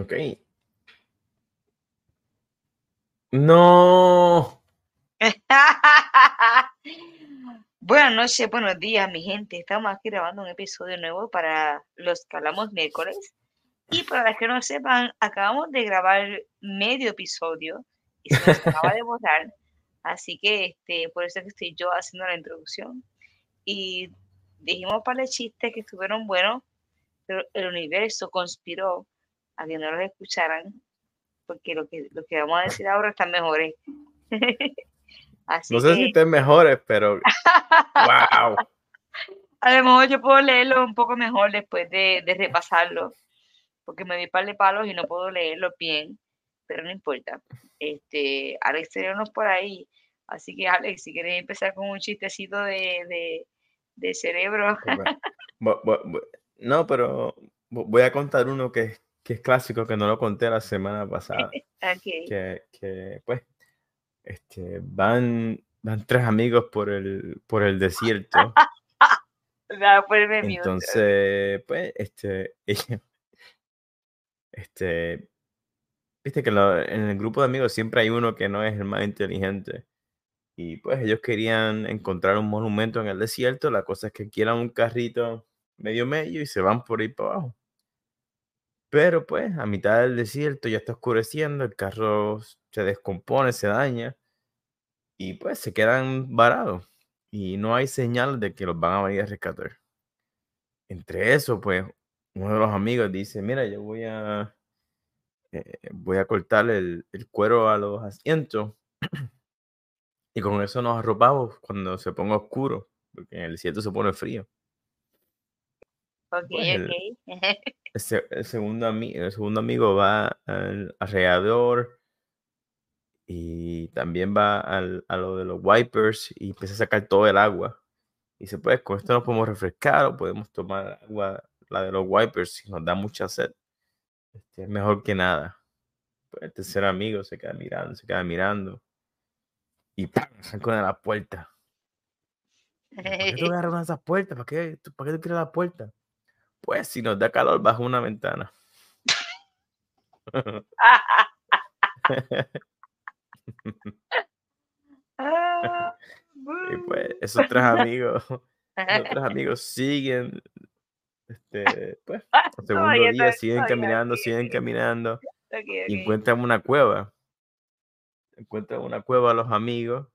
Ok. No. Buenas noches, buenos días, mi gente. Estamos aquí grabando un episodio nuevo para los que hablamos miércoles. Y para los que no sepan, acabamos de grabar medio episodio y se nos acaba de borrar. Así que este, por eso es que estoy yo haciendo la introducción. Y dijimos para el chiste que estuvieron buenos, pero el universo conspiró a que no los escucharan, porque lo que, lo que vamos a decir ahora están mejores. no sé si estén mejores, pero wow. A lo mejor yo puedo leerlo un poco mejor después de, de repasarlo, porque me di par de palos y no puedo leerlo bien, pero no importa. Este, Alex tenemos por ahí, así que Alex, si quieres empezar con un chistecito de, de, de cerebro. No, pero voy a contar uno que, que es clásico, que no lo conté la semana pasada. que, que, pues, este, van, van tres amigos por el, por el desierto. Entonces, pues, este, este, viste que en el grupo de amigos siempre hay uno que no es el más inteligente. Y pues ellos querían encontrar un monumento en el desierto. La cosa es que quieran un carrito medio medio y se van por ahí para abajo. Pero pues a mitad del desierto ya está oscureciendo, el carro se descompone, se daña y pues se quedan varados y no hay señal de que los van a venir a rescatar. Entre eso, pues uno de los amigos dice, mira, yo voy a, eh, voy a cortar el, el cuero a los asientos y con eso nos arropamos cuando se ponga oscuro, porque en el desierto se pone frío. Ok, pues, El, segundo el segundo amigo va al alrededor y también va al, a lo de los wipers y empieza a sacar todo el agua. Y dice, pues con esto nos podemos refrescar o podemos tomar agua, la de los wipers, si nos da mucha sed. Este, es mejor que nada. Pues el tercer amigo se queda mirando, se queda mirando. Y ¡pam! con la puerta. ¿Por qué tú agarras esas puertas? ¿Para qué, ¿Para qué tú quieres la puerta? Pues si nos da calor bajo una ventana. y pues esos tres amigos, esos tres amigos siguen, este, pues, el segundo día siguen caminando, siguen caminando y encuentran una cueva. Encuentran una cueva a los amigos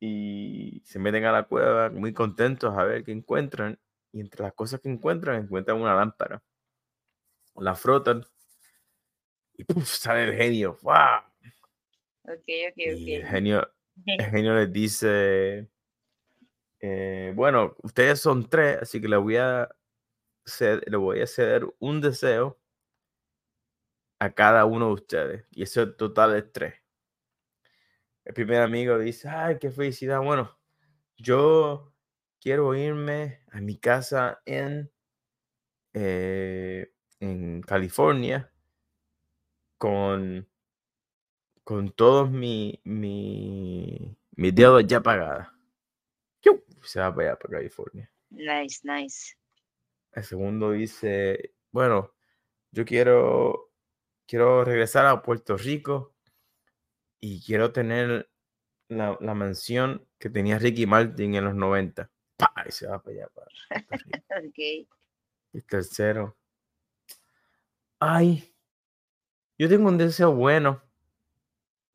y se meten a la cueva muy contentos a ver qué encuentran y entre las cosas que encuentran, encuentran una lámpara. La frotan y sale el genio. ¡Wow! El genio, el genio les dice, eh, bueno, ustedes son tres, así que le voy a le voy a ceder un deseo a cada uno de ustedes. Y eso total es tres. El primer amigo dice, ay, qué felicidad. Bueno, yo quiero irme a mi casa en, eh, en California con, con todos mis mi, mi dedos ya pagados. Se va para allá, para California. Nice, nice. El segundo dice, bueno, yo quiero, quiero regresar a Puerto Rico y quiero tener la, la mansión que tenía Ricky Martin en los 90. Y se va para allá. okay. Y tercero. Ay, yo tengo un deseo bueno,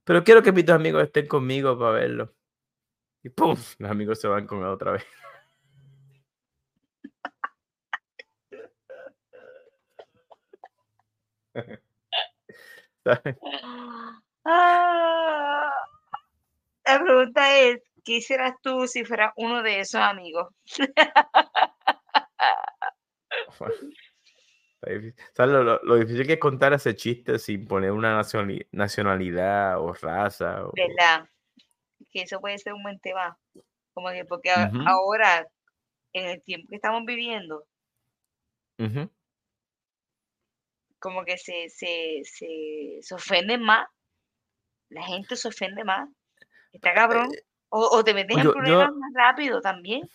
pero quiero que mis amigos estén conmigo para verlo. Y ¡pum! Los amigos se van con él otra vez. Ah, la pregunta es, ¿qué hicieras tú si fueras uno de esos amigos? lo, difícil que es contar ese chiste sin poner una nacionalidad o raza. O... ¿Verdad? Que eso puede ser un buen tema. Como que porque ahora, en el tiempo que estamos viviendo, como que se, se, se, se ofenden más. La gente se ofende más. Está cabrón. Eh, o, te metes en problemas más rápido también,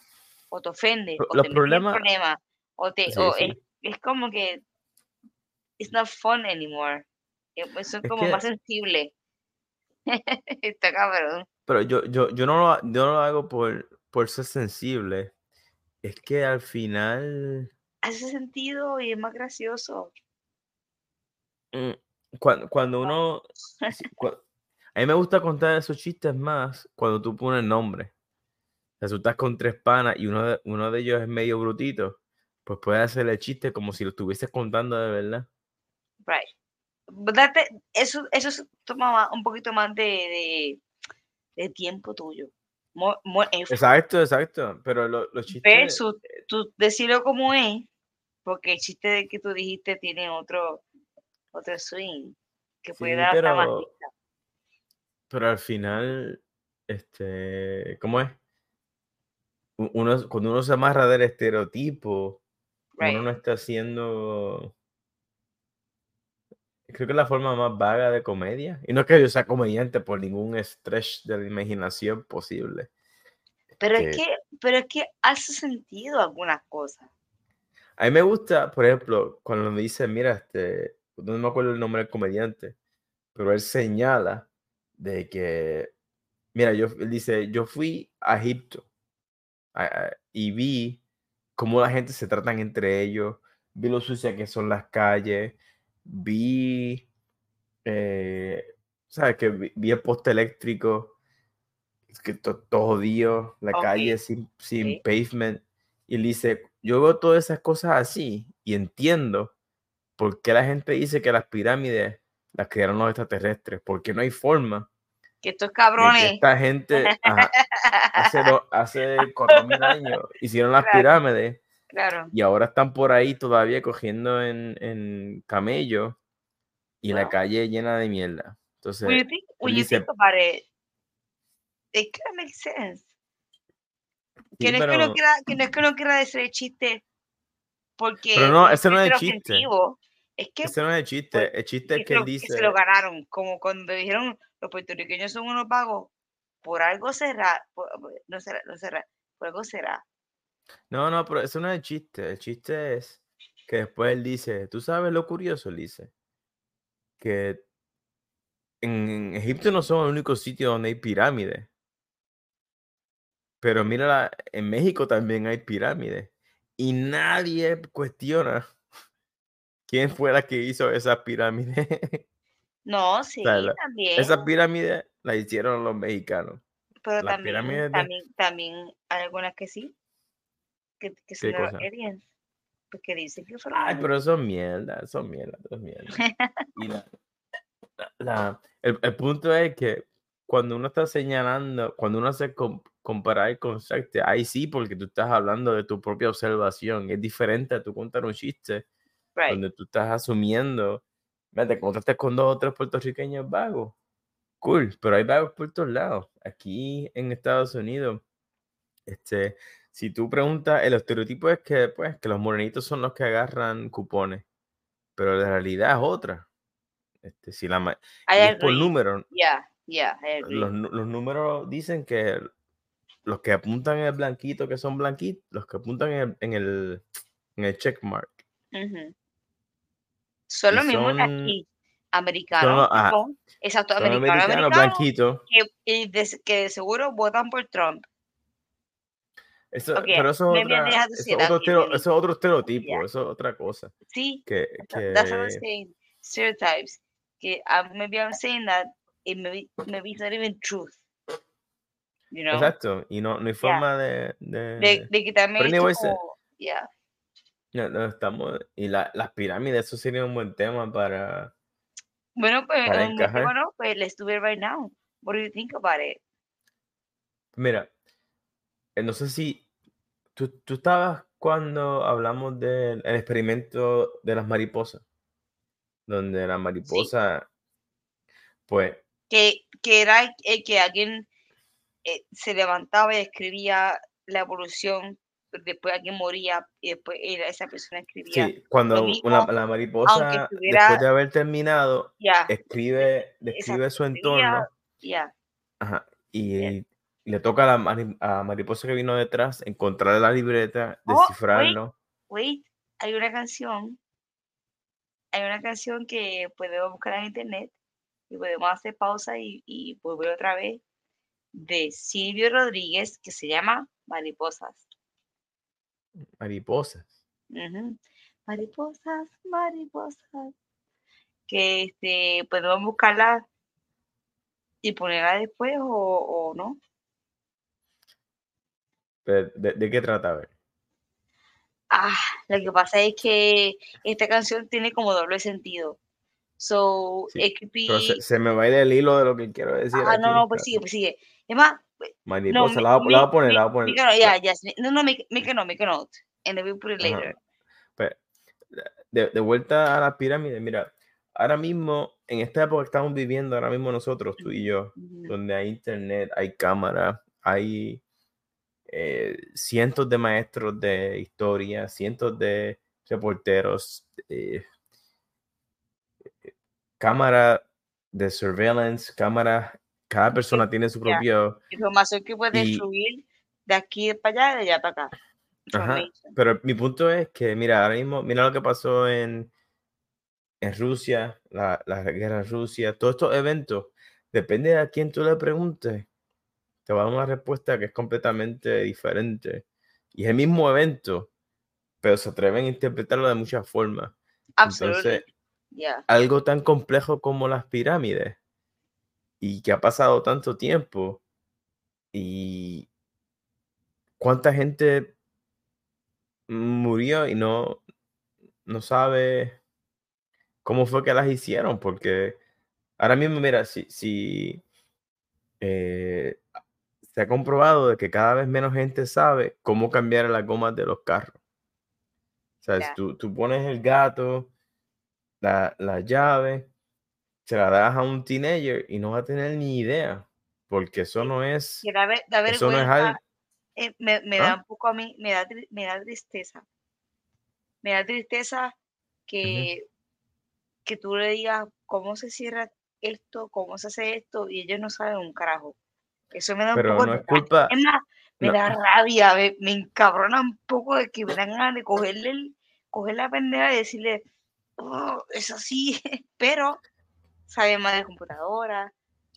o te ofende, o los te problemas, o te, o Es, como que it's not fun anymore. Eh, son Es como más que, sensibles. Está cabrón. pero yo, yo, yo, no lo, yo no lo hago por, por ser sensible. Es que al final, Hace sentido y es más gracioso. mm, cuando, cuando uno, a mí me gusta contar esos chistes más cuando tú pones nombre. Tú estás con tres panas y uno de, uno de ellos es medio brutito, pues puedes hacerle el chiste como si lo estuvieses contando de verdad. Right. That- eso, eso es- toma un poquito más de, de, de tiempo tuyo. More, more effort. Exacto, exacto. Pero lo- los chistes, Versus tú decirlo como es, porque el chiste de que tú dijiste tiene otro, otro swing que puede dar pero, risa. Pero al final, este, ¿cómo es? Uno, cuando uno se amarra del estereotipo, uno no está haciendo, creo que es la forma más vaga de comedia. Y no es que yo sea comediante por ningún stretch de la imaginación posible. Pero es Este, que, pero es que hace sentido algunas cosas. A mí me gusta, por ejemplo, cuando me dicen, mira, este, no me acuerdo el nombre del comediante, pero él señala de que, mira, yo, él dice, yo fui a Egipto a- a- y vi cómo la gente se tratan entre ellos, vi lo sucia que son las calles, vi, eh, ¿sabes? Que vi, vi el poste eléctrico, es que to- todo jodido, la Ok, calle sin, sin ok. pavement. Y él dice, yo veo todas esas cosas así y entiendo por qué la gente dice que las pirámides las crearon los extraterrestres, porque no hay forma Que estos de que cabrones. esta gente ajá, hace, hace 4.000 años hicieron las Claro. pirámides Claro. y ahora están por ahí todavía cogiendo en, en camello y la Wow. calle llena de mierda. Entonces, you think, él you think about it, it kind of makes sense. Que sí, no, es que uno pero, quiera, que no es que uno quiera decir el chiste porque pero no, ese no es el chiste. ofensivo, es que, Ese no es el pues, chiste. El chiste es que él lo, que se dice, lo ganaron, como cuando dijeron los puertorriqueños son unos vagos, por algo será, por- no será, no será, por algo será. no, no, pero eso no es el chiste. El chiste es que después él dice, ¿tú sabes lo curioso? Él dice que en Egipto no son el único sitio donde hay pirámides. Pero mira, en México también hay pirámides. Y nadie cuestiona quién fue la que hizo esas pirámides. No, O sí, sea, la- también, esas pirámides las hicieron los mexicanos. pero también, de... también, también hay algunas que sí, que, que son porque dicen que fueron Ay, pero eso es mierda, eso es mierda, eso es mierda. Y la, la- la- el, el punto es que cuando uno está señalando, cuando uno hace com- comparar el concepto, ahí sí, porque tú estás hablando de tu propia observación. Es diferente a tú contar un chiste Right. donde tú estás asumiendo, "Mira, te encontraste con dos o tres puertorriqueños vagos. Cool, pero hay vagos por todos lados. Aquí en Estados Unidos, este, si tú preguntas, el estereotipo es que, pues, que los morenitos son los que agarran cupones, pero la realidad es otra. Este, si la, es por número. Yeah, yeah. Los, los números dicen que los que apuntan en el blanquito que son blanquitos, los que apuntan en el, en el, en el checkmark. Ujú. Son los mismos de aquí, americanos, son, exacto, americanos, americanos americanos, que, de, que de seguro votan por Trump. Eso, Okay, pero eso I otra, to eso otro, eso es otro Yeah, estereotipo, eso es otra cosa. sí, Que, tha- that's what I'm que, saying. Stereotypes. Que uh, maybe I'm saying that it maybe, maybe it's not even truth, you know? exacto, y no, no hay Yeah. forma de, De, de, de quitarme esto eh, como, yeah. No, no estamos, y la, las pirámides, eso sería un buen tema para, Bueno, pues, para encajar. bueno, pues let's do it right now. What do you think about it? Mira, eh, no sé si tú, tú estabas cuando hablamos del el experimento de las mariposas, donde la Sí. mariposa, pues, Que, que era eh, que alguien eh, se levantaba y escribía la evolución, después alguien moría y después esa persona escribía sí, cuando una, la mariposa, después de haber terminado, escribe, describe su entorno, ajá, ya. y, y le toca a la mari- a mariposa que vino detrás encontrar la libreta, Oh, wait, descifrarlo. wait, hay una canción hay una canción que podemos buscar en internet y podemos hacer pausa y, y volver otra vez de Silvio Rodríguez que se llama Mariposas. Mariposas. Mariposas, mariposas. Que este, podemos buscarla y ponerla después o, o no. Pero, ¿De, de qué trata? A ver. Ah, lo que pasa es que esta canción tiene como doble sentido. So, Sí, it could Pero be. se, se me va a ir el hilo de lo que quiero decir Ah, no, aquí. no, pues sigue, pues sigue. Es más, no, Mariposa, la, voy a- la voy a poner, la voy a poner. note, yeah, yes. No, no, make, make a note, make a note. And then we put it later. Pues, de, de vuelta a las pirámides, mira, ahora mismo, en esta época que estamos viviendo, ahora mismo nosotros, tú y yo, Ujú. donde hay internet, hay cámara, hay eh, cientos de maestros de historia, cientos de reporteros, eh, cámara de surveillance, cámara, cada persona tiene su ya. propio... Información que puedes Y- fluir de aquí para allá, de allá para acá. Ajá, pero mi punto es que, mira, ahora mismo, mira lo que pasó en, en Rusia, la, la guerra en Rusia, todos estos eventos, depende de a quién tú le preguntes, te va a dar una respuesta que es completamente diferente. Y es el mismo evento, pero se atreven a interpretarlo de muchas formas. Absolutely. Entonces, Yeah. algo tan complejo como las pirámides y que ha pasado tanto tiempo y cuánta gente murió y no, no sabe cómo fue que las hicieron, porque ahora mismo, mira, si, si eh, se ha comprobado de que cada vez menos gente sabe cómo cambiar las gomas de los carros. O sea, tú, tú pones el gato, la, la llave, se la das a un teenager y no va a tener ni idea, porque eso no es, da, da eso no es algo. eh, me, me da ¿Ah? un poco a mí, me da, me da tristeza. Me da tristeza que, que tú le digas cómo se cierra esto, cómo se hace esto, y ellos no saben un carajo. Eso me da un Pero poco no de es culpa, Es más, me no. da rabia, me, me encabrona un poco de que me dan ganas de cogerle, el- coger la pendeja y decirle, "Oh, es así, pero saben más de computadora,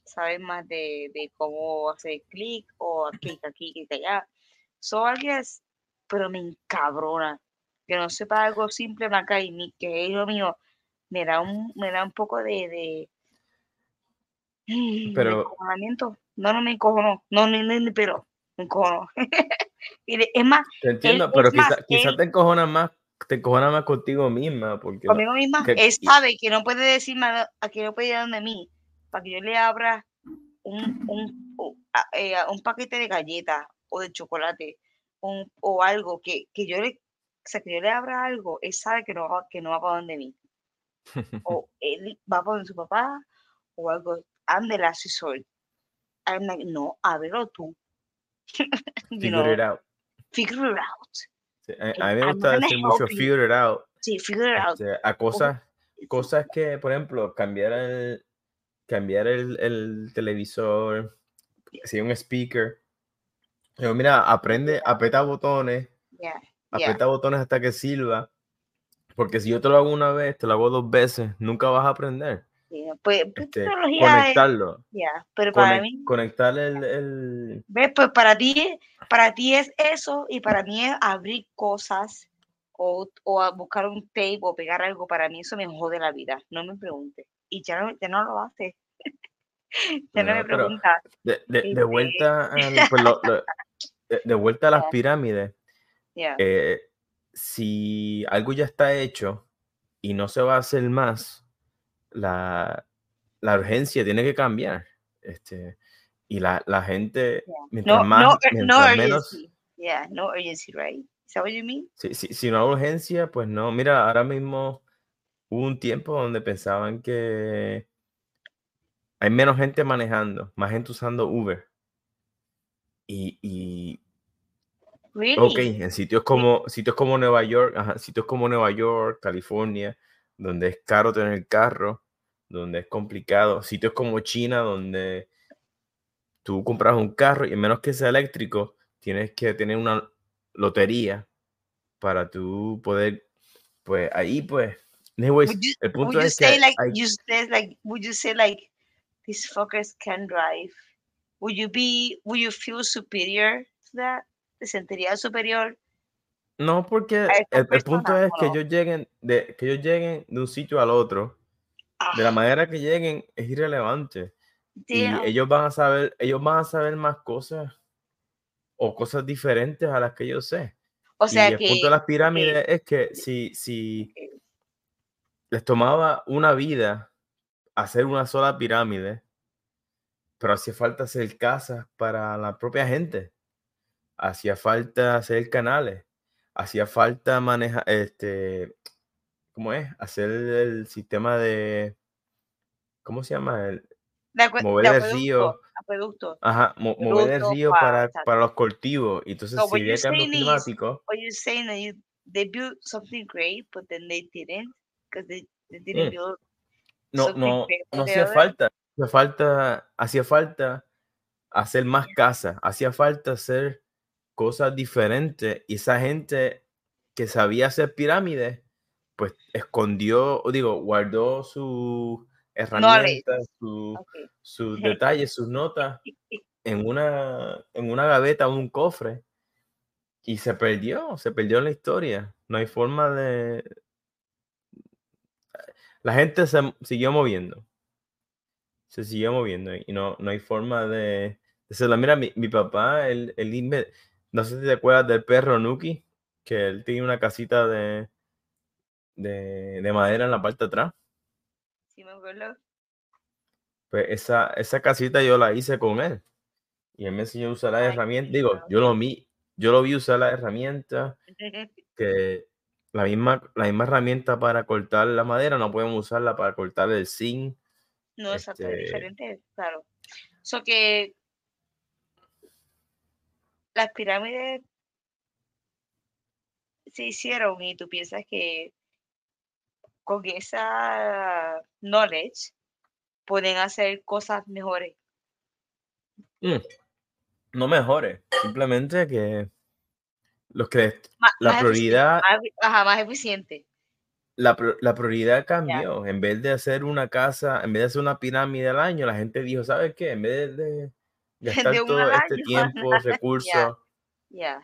saben más de, de cómo hacer clic o clic aquí, clic allá. So, guess, pero me encabrona. Que no sepa algo simple, Maca, y ni que es lo mío, me da un, me da un poco de, de, Pero- encojonamiento. No, no me encojono, no, ni, ni, ni pero, me encojono. es más, Te entiendo, él- pero es más, quizá, te encojonas más, te encojonas más contigo misma, porque conmigo misma, que- él sabe que no puede decirme a a que no puede ir donde mí para que yo le abra un, un, u- a- eh, un paquete de galletas o de chocolate un- o algo que, que yo le o sea, que yo le abra algo, él sabe que no va, que no va para donde mí. O él va para donde su papá o algo. Last resort. I'm like, no, ábrelo tú. You figure know, it out. figure it out. Sí, A, a mí me gusta decir mucho figure it out Sí, figure it out. este, a cosas, cosas que, por ejemplo, cambiar el, cambiar el, el televisor, si un speaker. Yo, mira, aprende, aprieta botones, Yeah, botones hasta que sirva. Porque si yo te lo hago una vez, te lo hago dos veces, nunca vas a aprender. Yeah. Pues, pues, Este, tecnología es- conectarlo. yeah, pero para conec- mí, conectar el, el- ¿ves? Pues para ti, para ti es eso y para mí es abrir cosas o, o a buscar un tape o pegar algo. Para mí eso me jode la vida. No me preguntes. Y ya no, ya no lo hace. ya no, No, me pero- pregunta. de, de- de Este- vuelta al- pues, lo- lo- de, de vuelta a las Ya. pirámides. Yeah. eh, si algo ya está hecho y no se va a hacer más, la, la urgencia tiene que cambiar. Este, y la, la gente, Yeah. mientras No, más, no, ur- no mientras menos, urgency. Yeah, no urgency, right? Is that what you mean? si, si, si no hay urgencia, pues no. Mira, ahora mismo hubo un tiempo donde pensaban que hay menos gente manejando, más gente usando Uber. Y, y Really? Ok, en sitios como, sitios como Nueva York, ajá, sitios como Nueva York, California, donde es caro tener carro, donde es complicado, sitios como China, donde tú compras un carro y a menos que sea eléctrico, tienes que tener una lotería para tú poder, pues ahí pues Anyways, you, el punto es que like hay- you say like would you say like these fuckers can drive? Would you be would you feel superior to that? ¿Te sentirías superior? No porque el, el punto es ¿o que ellos lleguen de que ellos lleguen de un sitio al otro de la Ah, manera que lleguen es irrelevante. Y ellos van a saber ellos van a saber más cosas o cosas diferentes a las que yo sé. O sea y el que punto de las pirámides es que si si les tomaba una vida hacer una sola pirámide, pero hacía falta hacer casas para la propia gente, hacía falta hacer canales, hacía falta manejar, este, ¿cómo es? Hacer el sistema de, ¿cómo se llama? El, de acue- de mover el acueducto, río, acueducto. ajá, mo- mover el Acueducto río pa- para, exacto. para los cultivos. Y entonces, So si había cambio climático, what you're saying that you, they built something great, but then they didn't because they, they didn't Mm. build no, no, no hacía falta, hacía falta, hacía falta hacer más casas, hacía falta hacer cosas diferentes y esa gente que sabía hacer pirámides, pues escondió, o digo, guardó sus herramientas, su- Okay. sus detalles, sus notas en una, en una gaveta o un cofre y se perdió, se perdió en la historia. No hay forma de... La gente se siguió moviendo, se siguió moviendo y no, no hay forma de... de. Mira, mi, mi papá, él, él no sé si te acuerdas del perro Nuki, que él tenía una casita de, de, de madera en la parte de atrás. Sí, me acuerdo. Pues esa, esa casita yo la hice con él. Y él me enseñó a usar herramientas. qué Digo, yo lo vi, yo lo vi usar las herramientas, que la misma, la misma herramienta para cortar la madera, no podemos usarla para cortar el zinc. No, Este- diferente, claro. So que las pirámides se hicieron y tú piensas que con esa knowledge pueden hacer cosas mejores. Mm, No mejores, simplemente que los que La más prioridad- más ajá, más eficiente. la, la prioridad cambió. En vez de hacer una casa, en vez de hacer una pirámide al año, la gente dijo, ¿sabes qué? En vez de gastar todo este tiempo, recursos,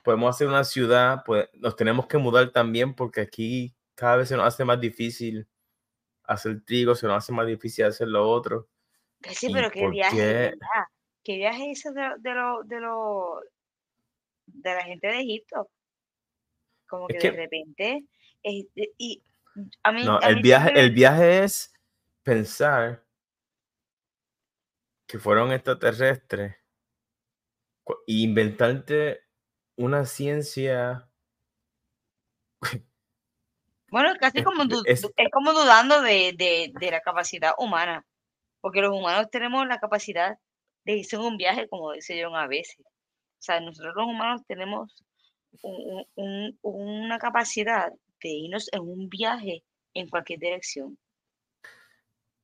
podemos hacer una ciudad, pues nos tenemos que mudar también porque aquí cada vez se nos hace más difícil hacer trigo, se nos hace más difícil hacer lo otro. Sí, ¿Y pero qué viaje, qué? ¿verdad? ¿Qué viaje es ese de, de lo, de lo, de la gente de Egipto? Como Es que de repente, este, y a mí, No, a el mí viaje, siempre- el viaje es pensar que fueron extraterrestres inventarte una ciencia. bueno, casi como, du- es- como dudando de, de, de la capacidad humana, porque los humanos tenemos la capacidad de irse en un viaje, como dice John a veces. O sea, nosotros los humanos tenemos un- un- un- una capacidad de irnos en un viaje en cualquier dirección.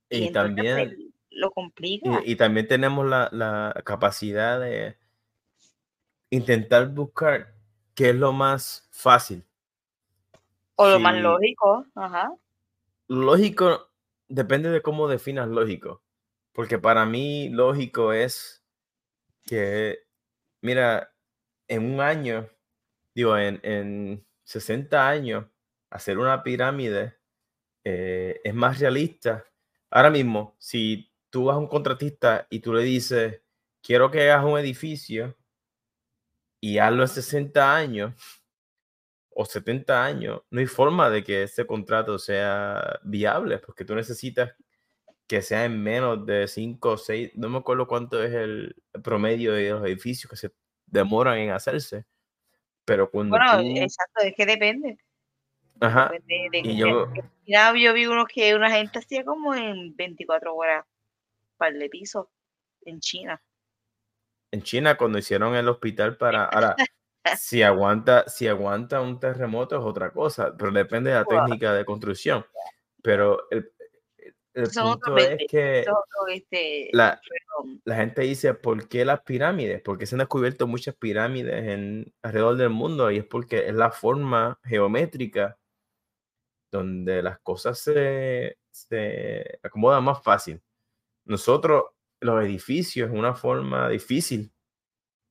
Y, pues, también, lo complica. y, y también tenemos la, la capacidad de intentar buscar qué es lo más fácil. O lo más lógico, ajá. Lógico depende de cómo definas lógico. Porque para mí lógico es que, mira, en un año, digo, en, en 60 años, hacer una pirámide eh, es más realista. Ahora mismo, si tú vas a un contratista y tú le dices, quiero que hagas un edificio y hazlo en 60 años o 70 años, no hay forma de que ese contrato sea viable, porque tú necesitas que sea en menos de 5 o 6, no me acuerdo cuánto es el promedio de los edificios que se demoran en hacerse, pero cuando Bueno, tú... exacto, es que depende. Ajá, depende de y que- yo, Ya yo vi unos que una gente hacía como en 24 horas par de pisos en China. En China cuando hicieron el hospital para... Ahora, si aguanta, si aguanta un terremoto es otra cosa, pero depende de la Wow. técnica de construcción. Pero el, el- punto es 20, que este, la, la gente dice, ¿por qué las pirámides? Porque se han descubierto muchas pirámides en, alrededor del mundo y es porque es la forma geométrica donde las cosas se, se acomodan más fácil. Nosotros, los edificios, es una forma difícil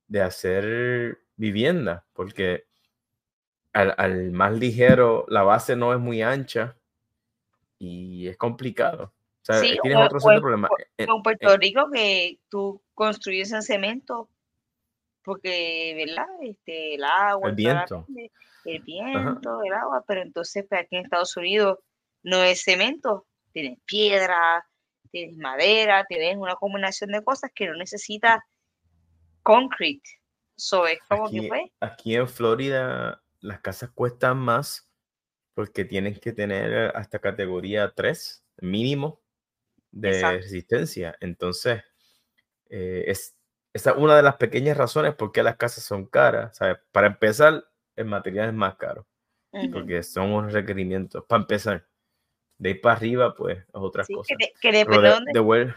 de hacer vivienda, porque al, al, más ligero la base no es muy ancha y es complicado. O sea, Sí, tienes o, otro o set de en, en- Puerto Rico que tú construyes en cemento porque, ¿verdad? Este, el agua, el viento. el Ajá. viento, el agua, pero entonces pues, aquí en Estados Unidos no es cemento, tienes piedra, tienes madera, tienes una combinación de cosas que no necesitas concrete. So es como que Aquí, pues, aquí en Florida las casas cuestan más porque tienes que tener hasta categoría 3 mínimo de exacto, resistencia. Entonces, eh, es, esa es una de las pequeñas razones por qué las casas son caras. ¿sabes? Para empezar, el material es más caro ujú. porque son unos requerimientos. Para empezar, de ahí para arriba, pues, es otras Sí, cosas. que de de, dónde, de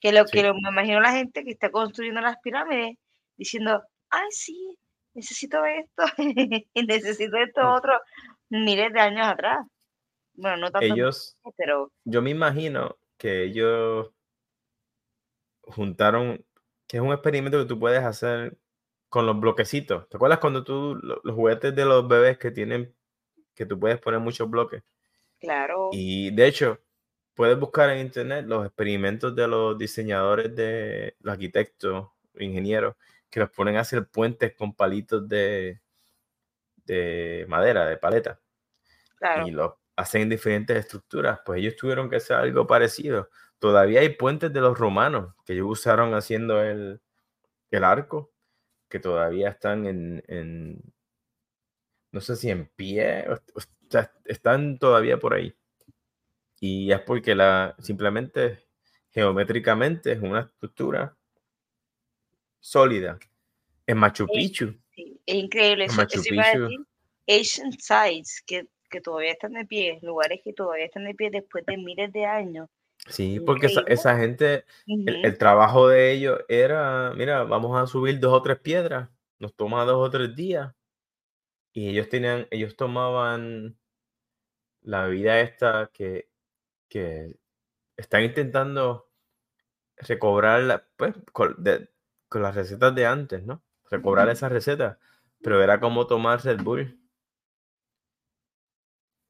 que lo que lo, me imagino la gente que está construyendo las pirámides diciendo, ay, sí, necesito esto, y necesito esto otro, miles de años atrás. Bueno, no tanto, ellos, pero yo me imagino que ellos juntaron, que es un experimento que tú puedes hacer con los bloquecitos. ¿Te acuerdas cuando tú, lo- los juguetes de los bebés que tienen, que tú puedes poner muchos bloques? Claro, Y de hecho, puedes buscar en internet los experimentos de los diseñadores, de los arquitectos, ingenieros, que los ponen a hacer puentes con palitos de, de madera, de paleta, claro. y los hacen en diferentes estructuras. Pues ellos tuvieron que hacer algo parecido. Todavía hay puentes de los romanos que ellos usaron haciendo el, el arco, que todavía están en, en, no sé si en pie, o, sea, están todavía por ahí. Y es porque la, simplemente geométricamente es una estructura sólida. En Machu Picchu, sí, es increíble, en Machu eso Picchu, decir, ancient sites que, que todavía están de pie, lugares que todavía están de pie después de miles de años. sí, porque esa, esa gente, el, Ujú, el trabajo de ellos era, mira, vamos a subir dos o tres piedras, nos toma dos o tres días. Y ellos tenían, ellos tomaban la vida esta que, que están intentando recobrar la- pues, con, de- con las recetas de antes, ¿no? Recobrar esas recetas, pero era como tomar Red Bull,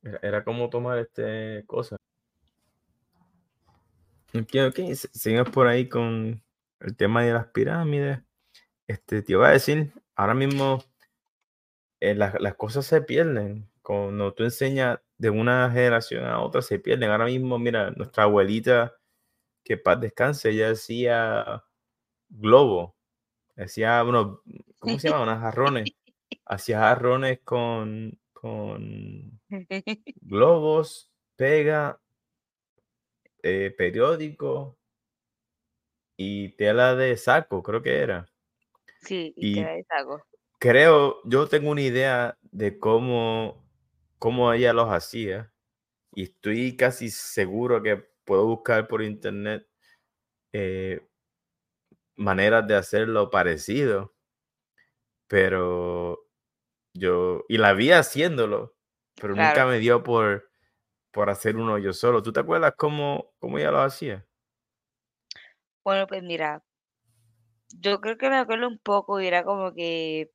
era, era como tomar este cosa. Ok, ok, seguimos por ahí con el tema de las pirámides. Este, te iba a decir, ahora mismo eh, las, las cosas se pierden. Cuando tú enseñas de una generación a otra, se pierden. Ahora mismo, mira, nuestra abuelita, que paz descanse, ella hacía globo, hacía unos, ¿cómo se llama? Unos jarrones. Hacía jarrones con, con globos, pega, eh, periódico y tela de saco, creo que era. Sí, y te Y da el saco. Creo, yo tengo una idea de cómo, cómo ella los hacía y estoy casi seguro que puedo buscar por internet eh, maneras de hacerlo parecido, pero yo, y la vi haciéndolo, pero nunca me dio por, por hacer uno yo solo. ¿Tú te acuerdas cómo, cómo ella lo hacía? Bueno, pues mira, yo creo que me acuerdo un poco y era como que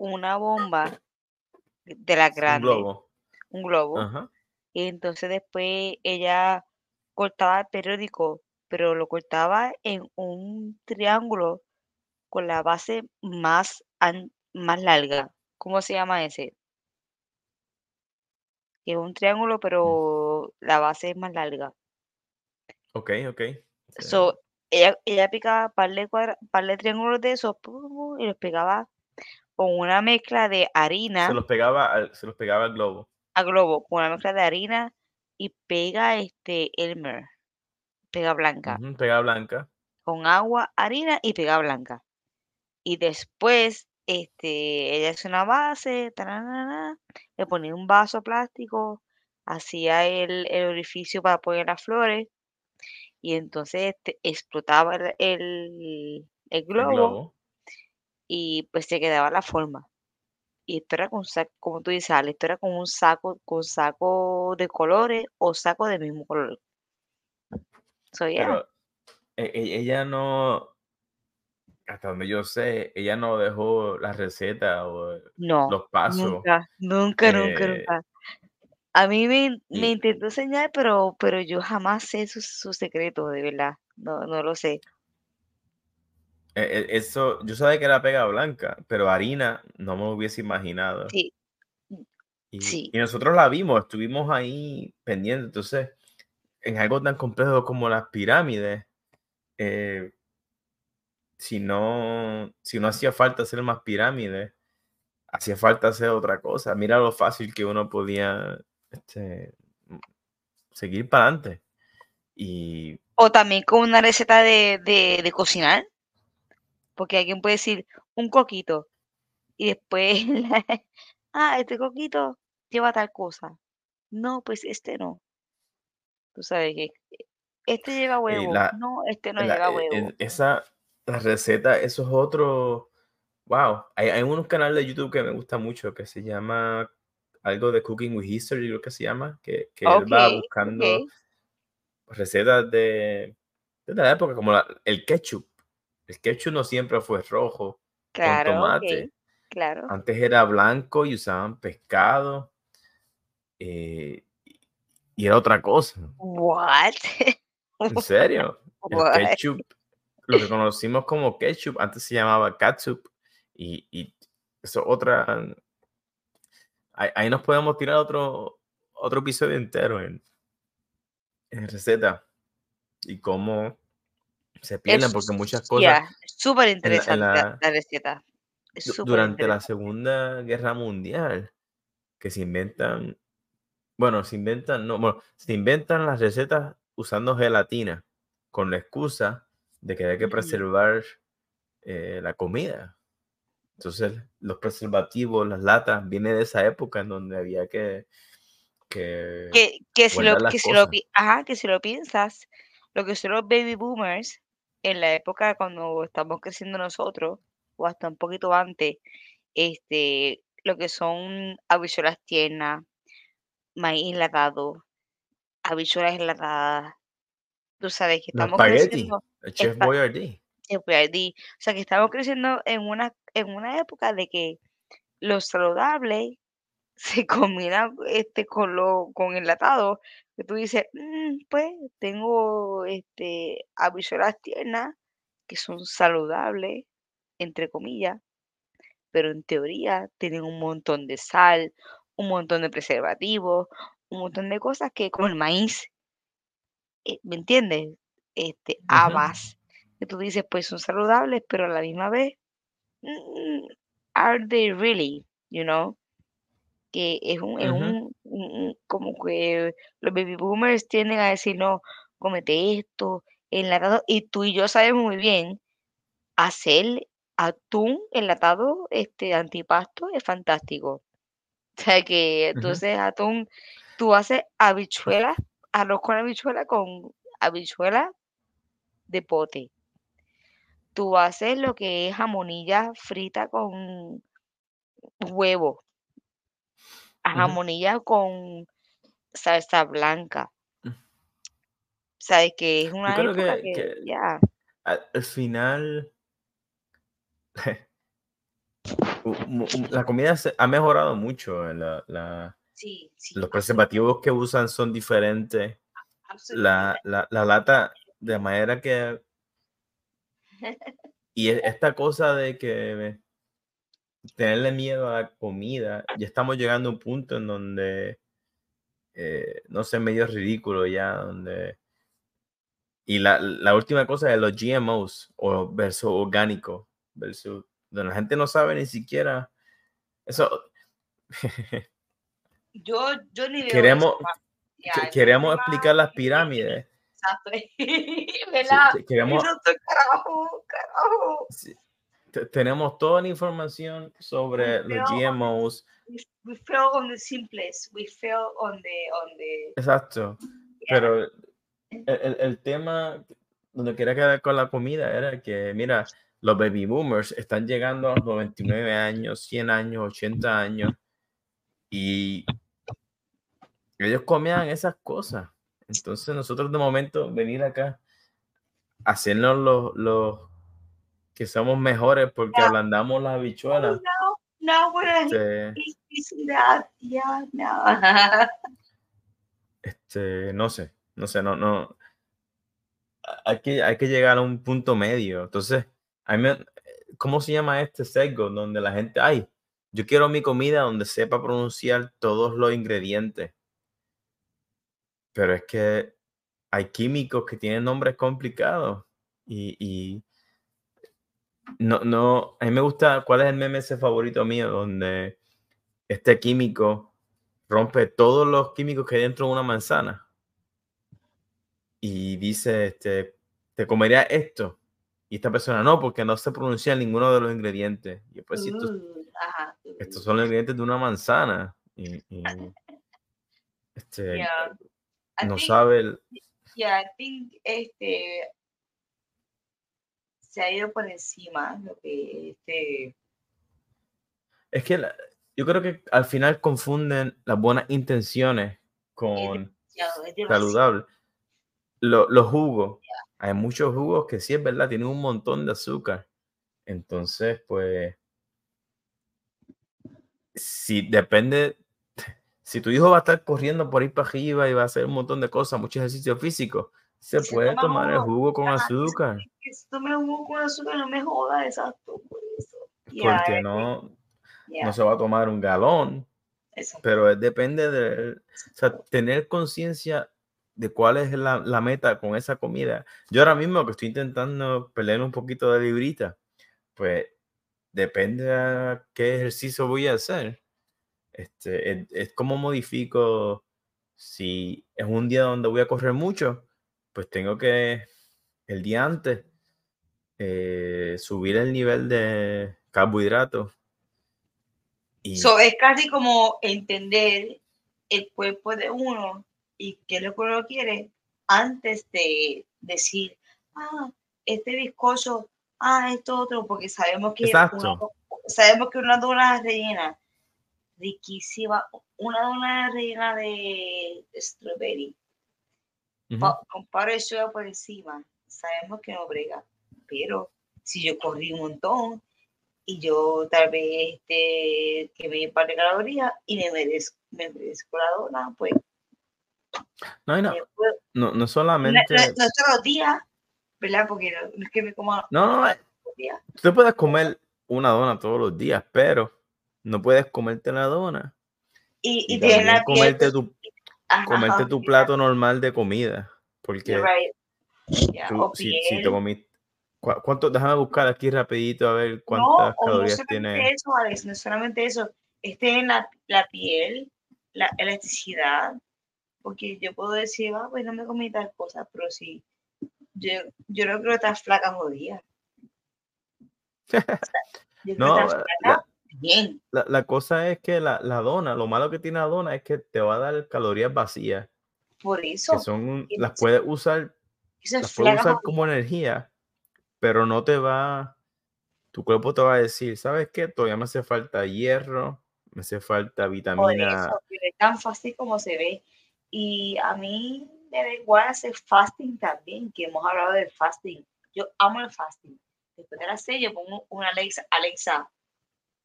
una bomba de la Un grande, globo. un globo, Ajá. y entonces después ella cortaba el periódico, pero lo cortaba en un triángulo con la base más, an- más larga. ¿Cómo se llama ese? Es un triángulo, Mm, pero la base es más larga. Ok, ok. So, ella, ella picaba par de, cuadra- par de triángulos de esos y los pegaba con una mezcla de Se harina los pegaba al, se los pegaba al globo. a globo, con una mezcla de harina y pega este Elmer, pega blanca, Pega blanca. con agua, harina y pega blanca. Y después, este, ella hace una base, tararara, le ponía un vaso plástico, hacía el, el orificio para poner las flores y entonces este, explotaba el, el, el El globo globo. Y pues se quedaba la forma. y esto era con saco, como tú dices, Ale, esto era con un saco, con saco de colores o saco del mismo color. So, yeah. Pero e- e- ella no, hasta donde yo sé, ella no dejó la receta o No, los pasos. nunca, nunca, nunca, eh, nunca. A mí me, me y intentó enseñar, pero, pero yo jamás sé su, su secreto, de verdad. No, no lo sé. E- e- eso, yo sabía que era pega blanca, pero harina no me lo hubiese imaginado. Sí, Y, sí. y nosotros la vimos, estuvimos ahí pendientes. Entonces, en algo tan complejo como las pirámides, eh, si no, si no hacía falta hacer más pirámides, hacía falta hacer otra cosa. Mira lo fácil que uno podía este, seguir para adelante. Y O también con una receta de, de, de cocinar, porque alguien puede decir un coquito y después, ah, este coquito lleva tal cosa. No, pues este no. Tú sabes que este lleva huevo. la, No, este no la- lleva e- huevo. e- esa la receta, eso es otro. Wow, hay, hay unos canales de YouTube que me gusta mucho que se llama algo de Cooking with History, creo que se llama, que, que él va buscando recetas de, de la época, como la- el ketchup. El ketchup no siempre fue rojo con Claro, ok, tomate. claro. Antes era blanco y usaban pescado eh, y- era otra cosa. What? En serio, el ketchup, lo que conocimos como ketchup, antes se llamaba catsup y, y eso otra. Ahí, ahí nos podemos tirar otro, otro episodio entero en, en receta y cómo se pierden, porque muchas cosas ya, súper interesante la, la- la receta. Es durante la. Segunda Guerra Mundial, que se inventan, bueno, se inventan, no, bueno, se inventan las recetas usando gelatina con la excusa de que hay que Ujú. preservar eh, la comida. Entonces, los preservativos, las latas, viene de esa época en donde había que, que Que, que, si lo, que, si lo, ajá, que si lo piensas, lo que son los baby boomers en la época cuando estamos creciendo nosotros, o hasta un poquito antes, este, lo que son habichuelas tiernas, maíz enlatado, habichuelas enlatadas, tú sabes que estamos creciendo el Chef Boyardee. Boyardee. O sea, que estamos creciendo en una, en una época de que lo saludable se combina este, con lo con enlatado, que tú dices, "Mm, pues tengo este, habichuelas tiernas que son saludables, entre comillas, pero en teoría tienen un montón de sal, un montón de preservativos, un montón de cosas que, como el maíz, eh, ¿me entiendes? Este, habas, que tú dices, pues son saludables, pero a la misma vez, mm, are they really, you know? Que es un, es un, un- un- como que los baby boomers tienden a decir, no, comete esto, enlatado, y tú y yo sabemos muy bien, hacer atún enlatado, este, antipasto es fantástico. O sea que entonces atún, tú haces habichuelas, arroz con habichuela con habichuela de pote. Tú haces lo que es jamonilla frita con huevo, a jamonilla con salsa blanca. Mm. Sabes que es Yo una creo época que, que que ya, al, al final la comida se- ha mejorado mucho. en La, la- sí, sí, los preservativos que usan son diferentes. absolutamente. La, la, la lata, de manera que. Y esta cosa de que tenerle miedo a la comida, ya estamos llegando a un punto en donde, eh, no sé, medio ridículo ya, donde... Y la, la última cosa es los GMOs, o versus orgánico, versus, donde la gente no sabe ni siquiera, eso, Yo, yo ni veo eso, queremos, pa. Ya, queremos explicar las pirámides, Exacto. sí, queremos, Eso carajo, carajo. sí, tenemos toda la información sobre los on, GMOs, we, we fail on the simplest. We fail on the, on the, exacto, yeah. pero el, el- el tema donde quería quedar con la comida era que, mira, los baby boomers están llegando a los 99 años, 100 años, 80 años y ellos comían esas cosas. Entonces nosotros de momento venir acá, hacernos los, los que somos mejores porque ablandamos las habichuelas. No, no, Este, ya, no. este, no sé, no sé, no, no. Hay que, hay que llegar a un punto medio. Entonces, a mí me- ¿cómo se llama este sesgo? Donde la gente, ay, yo quiero mi comida donde sepa pronunciar todos los ingredientes. Pero es que hay químicos que tienen nombres complicados y, y no, no, a mí me gusta, ¿cuál es el meme ese favorito mío? Donde este químico rompe todos los químicos que hay dentro de una manzana y dice, este, te comería esto. Y esta persona no, porque no se pronuncia ninguno de los ingredientes. Y pues, si estos, ajá, uh, estos son los ingredientes de una manzana. Y, y, este, yeah. No think- sabe el- Yeah, I think este se ha ido por encima lo que este Es que la- yo creo que al final confunden las buenas intenciones con saludable. Lo- los jugos, hay muchos jugos que sí es verdad, tienen un montón de azúcar. Entonces, pues, si depende, si tu hijo va a estar corriendo por ahí para arriba y va a hacer un montón de cosas, mucho ejercicio físico, se Se puede toma tomar el jugo, jugo con azúcar, Que si tú me jugo con azúcar no me jodas, exacto, por eso. Yeah, porque no, yeah, no se va a tomar un galón, exacto. pero depende de, o sea, tener conciencia de cuál es la, la meta con esa comida. Yo ahora mismo que estoy intentando perder un poquito de librita, pues depende a qué ejercicio voy a hacer. Este, es, es como modifico, si es un día donde voy a correr mucho, pues tengo que el día antes eh, subir el nivel de carbohidratos. Y, So, es casi como entender el cuerpo de uno y qué es lo que uno quiere antes de decir, ah, este bizcocho, ah, esto otro, porque sabemos que una, sabemos que una dona rellena riquísima, una dona rellena de strawberry, ujú. pa- con soya por encima, sabemos que no brega, pero si yo corrí un montón y yo tal vez este, que me par de calorías y me merezco, me merezco la dona, pues No, no, me puedo- no, no solamente. no- no todos los días, ¿verdad? Porque no, es que me coma No, no, días. tú puedes comer una dona todos los días, pero no puedes comerte la dona Y, y y la piel, comerte tu, ajá, comerte tu yeah, plato normal de comida. Porque right. Yeah, tú, o si, si te comiste. ¿cu- ¿Cuánto? Déjame buscar aquí rapidito a ver No, cuántas o no calorías solamente tiene. eso, Alex, no solamente eso, este en la, la piel, la elasticidad, porque yo puedo decir, ah, pues no me comí tal cosa, pero sí, yo, yo no creo que estás flaca jodida. Yo creo No, que estás la, flaca bien. la- la cosa es que la, la dona, lo malo que tiene la dona es que te va a dar calorías vacías, Por que eso, son, un- y las puedes usar, eso las puedes usar como energía, pero no te va, tu cuerpo te va a decir, ¿sabes qué? Todavía me hace falta hierro, me hace falta Por vitamina. eso, pero es tan fácil como se ve. Y a mí me da igual hacer fasting también, que hemos hablado del fasting. Yo amo el fasting. Después de la serie, yo pongo una Alexa, Alexa,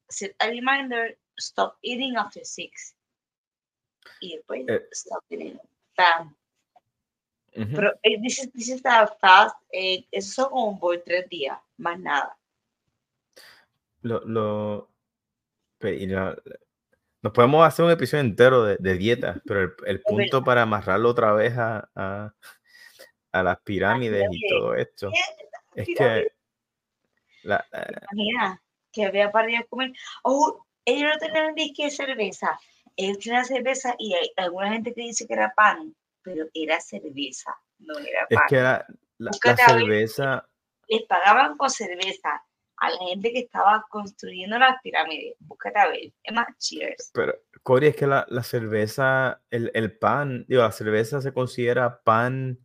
set a reminder, stop eating after six. Y después, Eh. stop eating. Bam. Pero eh, this is, this is the fast, eh, eso son como por tres días, más nada. Lo, lo, y la- nos podemos hacer un episodio entero de, de dieta, pero el, el punto para amarrarlo otra vez a, a, a las pirámides y todo esto es que la- la- Imagina que había ir a comer. Oh, ellos no tenían disque de cerveza. Ellos tenían cerveza y hay alguna gente que dice que era pan, pero era cerveza, no era es pan. que la, la- cerveza, Les pagaban con cerveza a la gente que estaba construyendo las pirámides. Búscate a ver. Es más, cheers. pero Cory, es que la, la cerveza, el, el pan, digo, la cerveza se considera pan,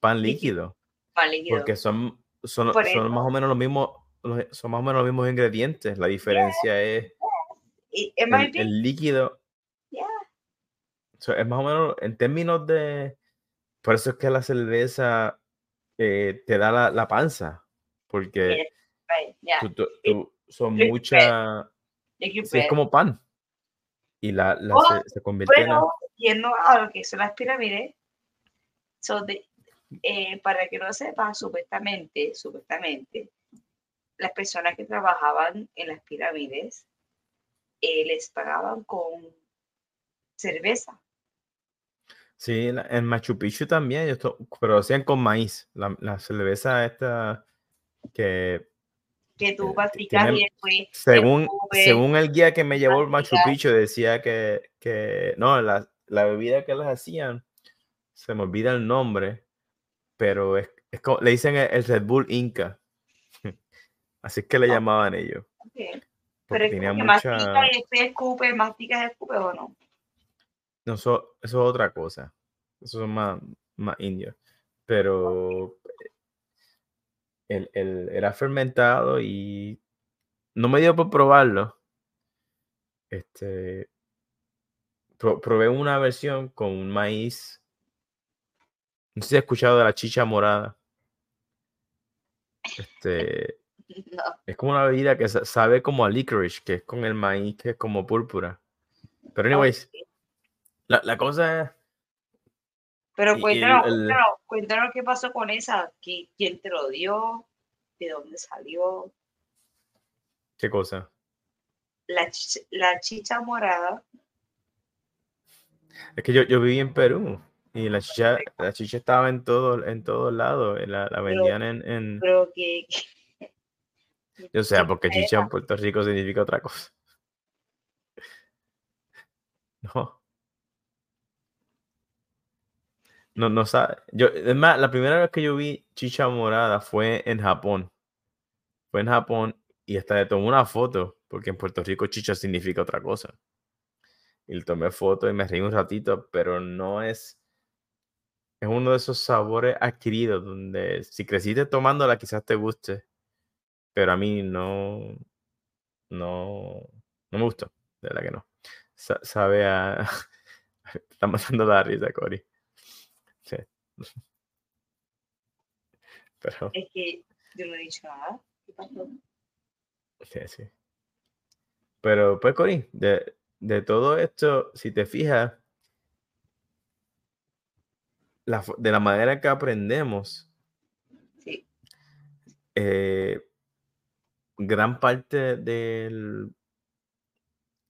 pan Líquido. Más líquido. porque son, son, Por son más o menos los mismos son más o menos los mismos ingredientes. La diferencia es el, líquido. es más o menos en términos de. Por eso es que la cerveza eh, te da la, la panza. Porque son muchas. es como pan. Y la, la oh, se, convierte en. Yendo a lo que son las pirámides, de, eh, para que no sepan, supuestamente, supuestamente, las personas que trabajaban en las pirámides eh, les pagaban con cerveza. Sí, en Machu Picchu también, pero lo hacían con maíz. La, cerveza esta que... Que tú practicas y después... Según, según el guía que me llevó el Machu Picchu decía que, que no, la, la bebida que las hacían, se me olvida el nombre, pero es, es como, le dicen el, Red Bull Inca. Así es que le llamaban ellos. Pero es tenía mucha... y después escupe, mastica y escupe o no. No, eso, eso es otra cosa. Eso son más, más indios. Pero el, el, era fermentado y no me dio por probarlo. Este, probé una versión con un maíz no sé si has escuchado de la chicha morada. Este, Es como una bebida que sabe como a licorice, que es con el maíz, que es como púrpura. Pero, anyways, la, la cosa es. Pero cuéntanos, cuéntanos, cuéntanos, qué pasó con esa. ¿Quién te lo dio? ¿De dónde salió? ¿Qué cosa? La, la chicha morada. Es que yo, yo viví en Perú. Y la chicha, la chicha estaba en todo, en todos lados, la, la vendían en, en... Pero que... Yo sé, porque chicha en Puerto Rico significa otra cosa. No. No, no sabe. Yo, es más, la primera vez que yo vi chicha morada fue en Japón. Fue en Japón y hasta le tomé una foto, porque en Puerto Rico chicha significa otra cosa. Y le tomé foto y me reí un ratito, pero no es es uno de esos sabores adquiridos donde si creciste tomándola quizás te guste, pero a mí no, no, no me gustó, de verdad que no. sabe a... Está matando la risa, Cory. Sí. Pero... Es que yo no he dicho nada. ¿Qué pasó? Sí, sí. Pero pues, Cory, de, de todo esto, si te fijas, de la manera que aprendemos, eh, gran parte del...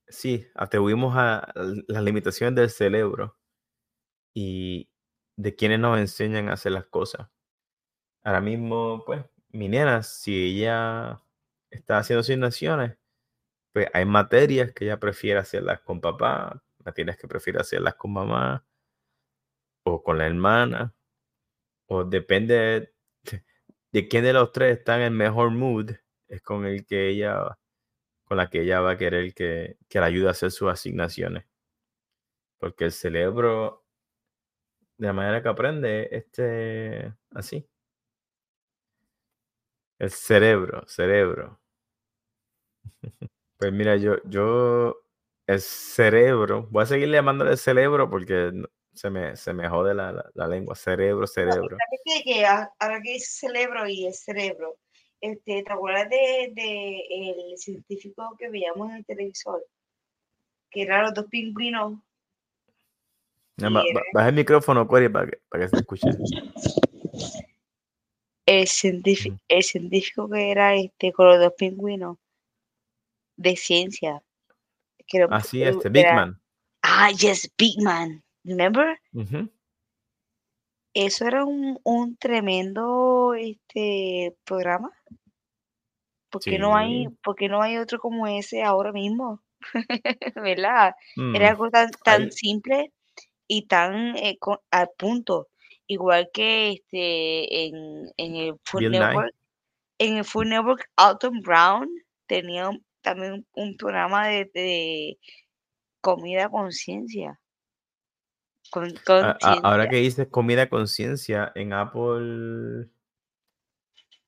Sí, atribuimos a las limitaciones del cerebro y de quienes nos enseñan a hacer las cosas. Ahora mismo, pues, mi nena, si ella está haciendo asignaciones, pues hay materias que ella prefiere hacerlas con papá, materias que prefiere hacerlas con mamá, o con la hermana, o depende de, quién de los tres está en el mejor mood, es con el que ella, con la que ella va a querer que, que la ayude a hacer sus asignaciones. Porque el cerebro, de la manera que aprende, este, así. El cerebro, cerebro. Pues mira, yo, yo, el cerebro, voy a seguir llamándole cerebro porque se me, se me jode la, la, lengua, cerebro, cerebro. que, ahora que dice cerebro y el cerebro, este, ¿te acuerdas de, de, el científico que veíamos en el televisor? Que eran los dos pingüinos. baja el micrófono, Corey, para que, para que se escuche. El científico, el científico que era este con los dos pingüinos de ciencia. Así es, este, Big Man. Ah, yes, Big Man. Remember? Eso era un, un tremendo este programa. porque no hay, porque no hay otro como ese ahora mismo? ¿Verdad? Era mm. algo tan, tan simple y tan eh, al punto. Igual que este en, en el Food Network, en el Food Network, Alton Brown tenía también un programa de, de comida conciencia ahora que dices comida conciencia en Apple,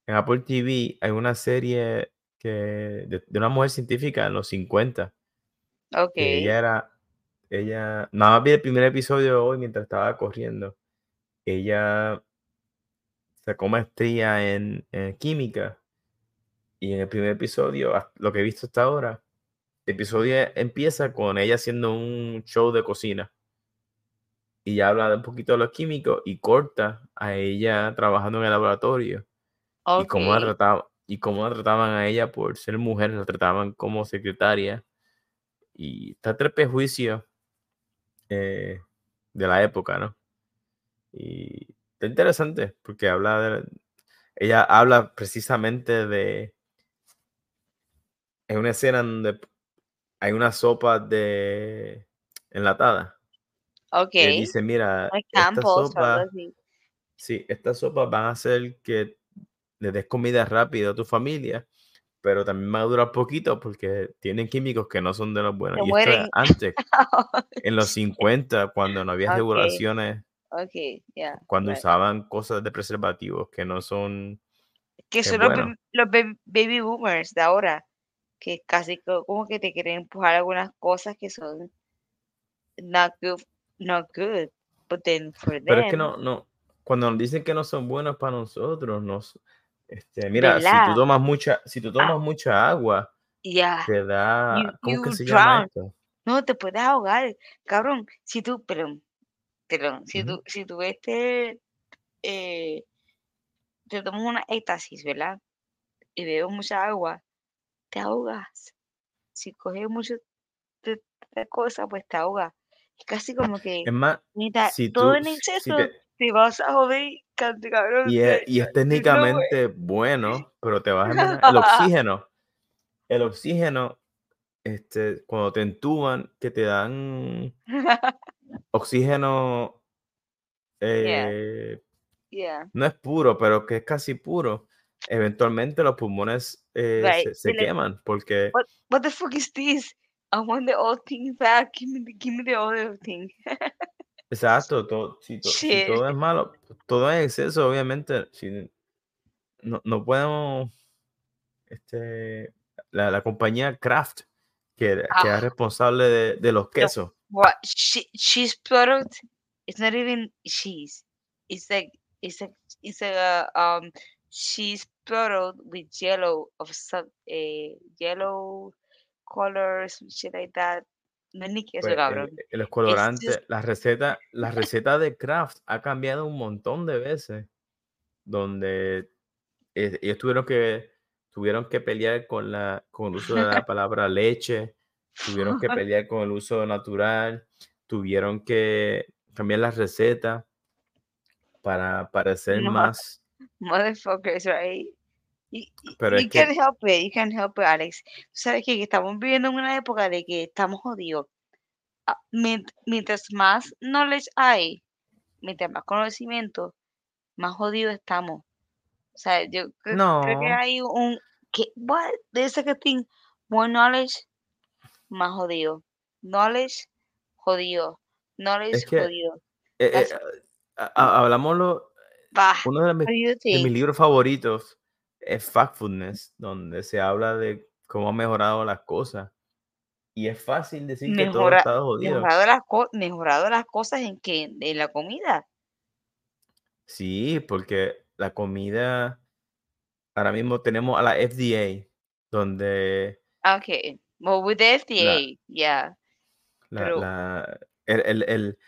en Apple TV hay una serie que de, de una mujer científica en los 50 que Ok, ella era, ella, nada más vi el primer episodio hoy mientras estaba corriendo. Ella sacó maestría en, en química y en el primer episodio, lo que he visto hasta ahora, el episodio empieza con ella haciendo un show de cocina y ya habla de un poquito de los químicos y corta a ella trabajando en el laboratorio y cómo la ok. trataba, y cómo la trataban a ella por ser mujer, la trataban como secretaria y está tres prejuicios eh, de la época, ¿no? Y está interesante porque habla de, ella habla precisamente de, en una escena donde hay una sopa de enlatada. Ok. Él dice, mira, esta sopa, sí, estas sopas van a hacer que le des comida rápida a tu familia, pero también va a durar poquito porque tienen químicos que no son de los buenos. Se Y esto es mueren. antes, en los 50, cuando no había regulaciones, Ok, yeah. cuando right. usaban cosas de preservativos que no son Que son los, bueno. baby boomers de ahora, que casi co- como que te quieren empujar algunas cosas que son not good, not good, but then for Pero es que them, no, no, cuando nos dicen que no son buenos para nosotros, nos, este, mira, si tú tomas mucha, si tú Ah, tomas mucha agua, yeah, te you, da, ¿cómo que you se llama esto? No, te puedes ahogar, cabrón. Si tú, perdón, perdón, si Ujú. tú, si tú este, eh, te tomas una éxtasis, ¿verdad? Y bebes mucha agua, te ahogas. Si coges mucho de, de cosas, pues te ahogas. Es casi como que Es más, si todo tú, en si exceso te, te vas a joder, cante cabrón, y es, y técnicamente bueno, pero te vas a envenenar. El oxígeno, el oxígeno, este, cuando te entuban, que te dan oxígeno, eh, yeah, no es puro, pero que es casi puro, eventualmente los pulmones eh, right. se, queman porque, what, what the fuck is this? I want the old thing back. Give me the, give me the other thing. exacto, to- si, to- si todo es malo, todo es exceso, obviamente, si no, no podemos, este, la, la compañía Kraft, que, que es Ah, responsable de, de los quesos, What? Che- cheese product? It's not even cheese. It's like, it's like, it's a um cheese product with yellow of some, eh, yellow colors, shit like that. No es ni queso, pues el, cabrón. el It's just colorante, la receta, la receta de Kraft ha cambiado un montón de veces, donde ellos tuvieron que, tuvieron que pelear con, la, con el uso de la palabra leche, tuvieron que pelear con el uso natural, tuvieron que cambiar la receta para parecer Mo- más, motherfuckers, right? You, you- pero es you can't que help it, you can't help it, Alex. Tú sabes que, estamos viviendo en una época de que estamos jodidos. Ah, mient- Mientras más knowledge hay, mientras más conocimiento, más jodidos estamos. O sea, yo cre- creo que no, hay un que what there's like a thing more knowledge, más jodido. Knowledge, jodido. Knowledge, es que jodido. eh, eh, That's a- a- hablamos uno de mis, de mis libros favoritos es Factfulness, donde se habla de cómo han mejorado las cosas. Y es fácil decir que todo está jodido. mejorado las mejorado las cosas en que en la comida. Sí, porque la comida, ahora mismo tenemos a la FDA, donde Ah, Okay. Well, with the FDA, yeah. el, el-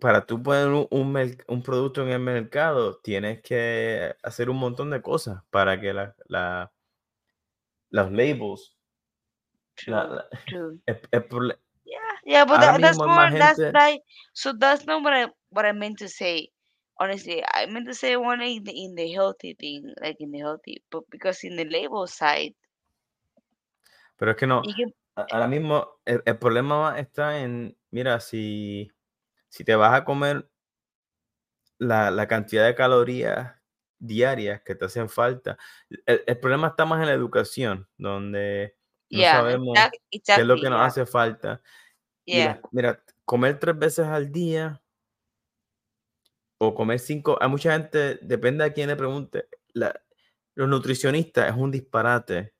para tú poner un, un, un producto en el mercado, tienes que hacer un montón de cosas para que la, la, los labels, la, true, la- true. el- el prole- Yeah, yeah, but that, that's more that's gente, like so that's not what I what I meant to say. Honestly, I meant to say one in the in the healthy thing, like in the healthy, but because in the label side, pero es que no, can ahora mismo el, el problema está en, mira, si, si te vas a comer la, la cantidad de calorías diarias que te hacen falta. El, el problema está más en la educación, donde no yeah, sabemos qué es lo que nos yeah, hace falta. Yeah, mira, comer tres veces al día o comer cinco, a mucha gente, depende a quién le pregunte, la, los nutricionistas es un disparate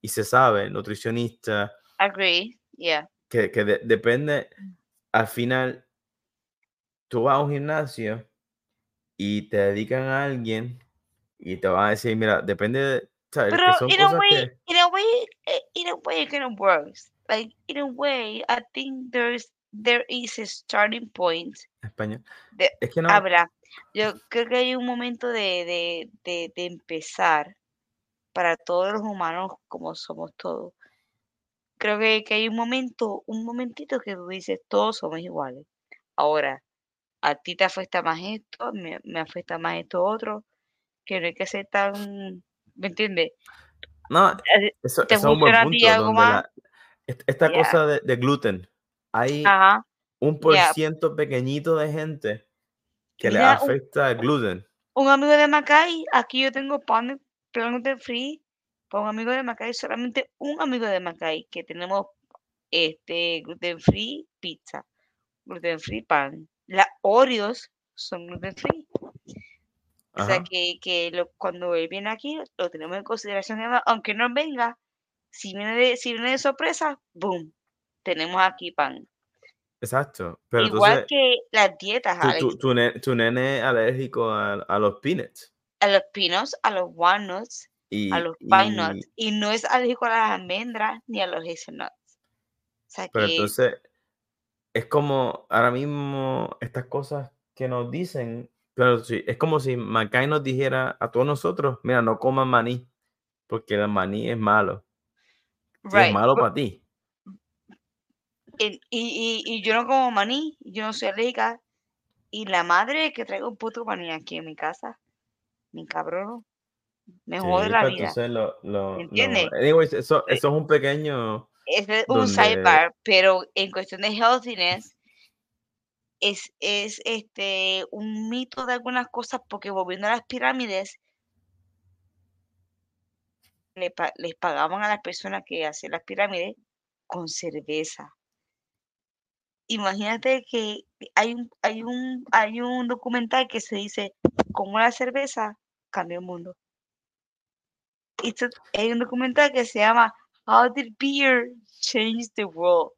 y se sabe, nutricionista, Agree. Yeah. que, que de- depende, al final, tú vas a un gimnasio y te dedican a alguien y te van a decir, mira, depende de, ¿sabes? que Pero son in a way, que, in a way, eh, in a way, it kind of works. Like in a way, I think there's there is a starting point. español, De- es que no, Habrá. Yo creo que hay un momento de, de, de, de empezar para todos los humanos como somos todos. Creo que, que hay un momento, un momentito que tú dices, todos somos iguales. Ahora, a ti te afecta más esto, me, me afecta más esto otro, que no hay que ser tan, ¿me entiendes? no, eso, ¿Te eso es un buen punto, algo más? la- est- esta Ya. cosa de, de gluten, hay Ajá. un por ciento pequeñito de gente que le Mira, un, afecta el gluten. un amigo de Macay, aquí yo tengo pan, plan gluten free, para un amigo de Macay, solamente un amigo de Macay, que tenemos este gluten free pizza, gluten free pan. Las Oreos son gluten free. O sea Ajá. que, que lo- cuando él viene aquí, lo tenemos en consideración, aunque no venga, si viene de, si viene de sorpresa, boom, tenemos aquí pan. Exacto. Pero Igual entonces, que las dietas, tu, Alex, tu, tu, ne- tu nene es alérgico a, a los peanuts. a los peanuts, a los walnuts, a Y, los pine nuts, y, y no es alérgico a las almendras ni a los hazelnuts. O sea pero que, entonces, es como ahora mismo estas cosas que nos dicen, pero sí, es como si Macay nos dijera a todos nosotros, mira, no coman maní, porque el maní es malo. Es malo para ti. y, y, y- yo no como maní, yo no soy alérgica, y la madre que traigo un puto maní aquí en mi casa, mi cabrón, me jode Sí, la pero vida, lo, lo, ¿me lo, entiendes? anyways, eso, Eh, eso es un pequeño es un donde, sidebar, pero en cuestión de healthiness, es, es este un mito de algunas cosas, porque volviendo a las pirámides, le les pagaban a las personas que hacían las pirámides con cerveza. Imagínate que hay un, hay un, hay un documental que se dice cómo la cerveza cambió el mundo. Y esto- hay un documental que se llama How Did Beer Change the World?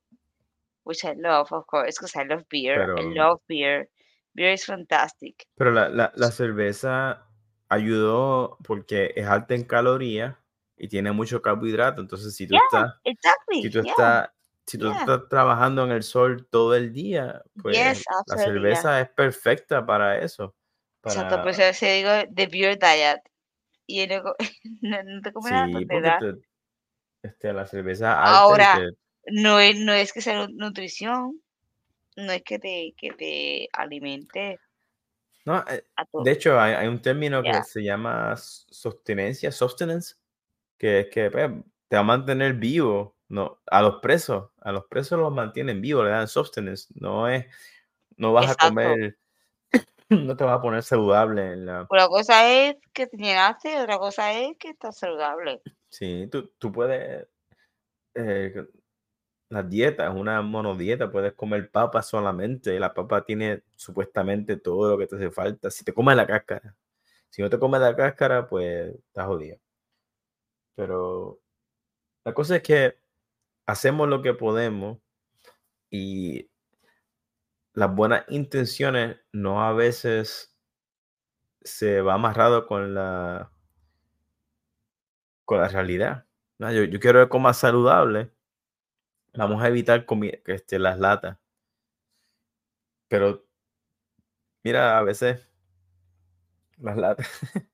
Which I love, of course, because I love beer. I pero, love beer. Beer is fantastic. pero la, la, la cerveza ayudó porque es alta en calorías y tiene mucho carbohidrato. Entonces, si tú Yeah, estás, si exactly. tú Yeah, estás, si tú yeah. estás trabajando en el sol todo el día, pues Yes, la cerveza es perfecta para eso. Exacto, por Para, eso se digo the beer diet. Y no, no, no te comes nada sí, verdad. te- este, la cerveza alta Ahora, no es, no es que sea nu- nutrición, no es que te, que te alimente no, eh, de hecho, hay, hay un término que se llama sostenencia, sustenance, que es que pues, te va a mantener vivo, no, a los presos, a los presos los mantienen vivos, le dan sustenance, no es, no vas a comer, no te vas a poner saludable en la, Una cosa es que te llenaste, otra cosa es que estás saludable. Sí, tú, tú puedes, eh, la dieta es una monodieta, puedes comer papa solamente, la papa tiene supuestamente todo lo que te hace falta, si te comes la cáscara, si no te comes la cáscara, pues estás jodido. Pero la cosa es que hacemos lo que podemos y las buenas intenciones no a veces se va amarrado con la, con la realidad. ¿no? Yo, yo quiero comer saludable, vamos a evitar que este, las latas. Pero mira, a veces las latas,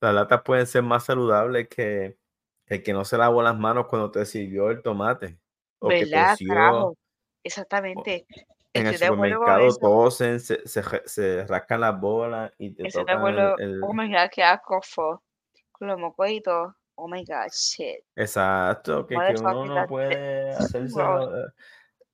las latas pueden ser más saludables que el que no se lavó las manos cuando te sirvió el tomate o que ¿Verdad? tosió Carajo. Exactamente. en el Estoy de con supermercado, tosen, se, se, se rascan las bolas y te Estoy de tocan el, acuerdo. el- Oh my God, qué asco fue. Con los mocos Oh my God, shit. Exacto, que, que uno no puede hacérselo. eh,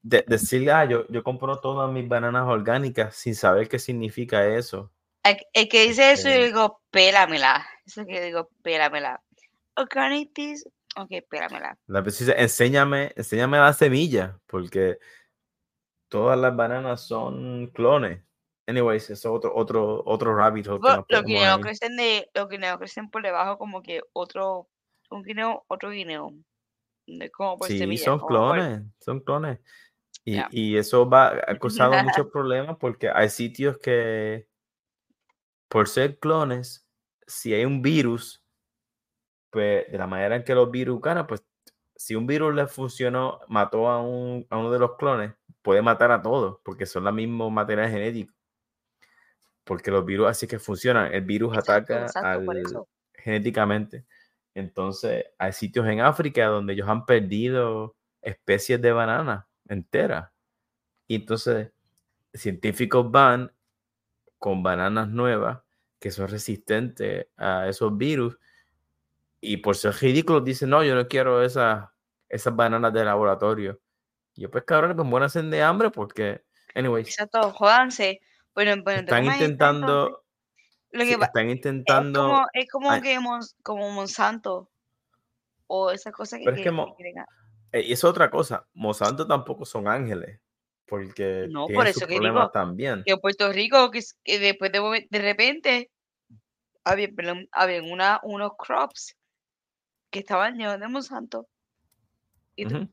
de- decirle, ah, yo, yo compro todas mis bananas orgánicas sin saber qué significa eso. El, el que dice eso, yo Este, digo, pélamela. Eso que yo digo, pélamela. Organic this. Ok, pélamela. la dice, enséñame, enséñame la semilla, porque todas las bananas son clones. anyways, eso es otro, otro, otro rabbit hole que podemos guineos ir. crecen de, los guineos crecen por debajo como que otro, un guineo, otro guineo. Como por Sí, semilla, son por- clones, son clones. Y, y eso va, ha causado muchos problemas porque hay sitios que, por ser clones, si hay un virus, pues de la manera en que los virus ganan, pues si un virus le funcionó, mató a, un, a uno de los clones, puede matar a todos porque son la misma material genético. Porque los virus así que funcionan. El virus Exacto, ataca exacto, al- genéticamente. Entonces, hay sitios en África donde ellos han perdido especies de banana enteras. Y entonces, científicos van con bananas nuevas que son resistentes a esos virus. Y por ser ridículos dicen, no, yo no quiero esas, esas bananas de laboratorio. Y yo, pues cabrón, pues muéranse de hambre porque, anyways, Exacto, jódanse. Bueno, bueno, están intentando, Lo sí, que pa- están es intentando, como, es como ay. que como Monsanto o esas cosas que, Pero es que Mo- Eh, Y es otra cosa, Monsanto tampoco son ángeles, porque No, por sus eso que problemas digo, también. que en Puerto Rico, que, es- que después de, de repente había, había una, unos crops que estaban llenos de Monsanto. Y, tú-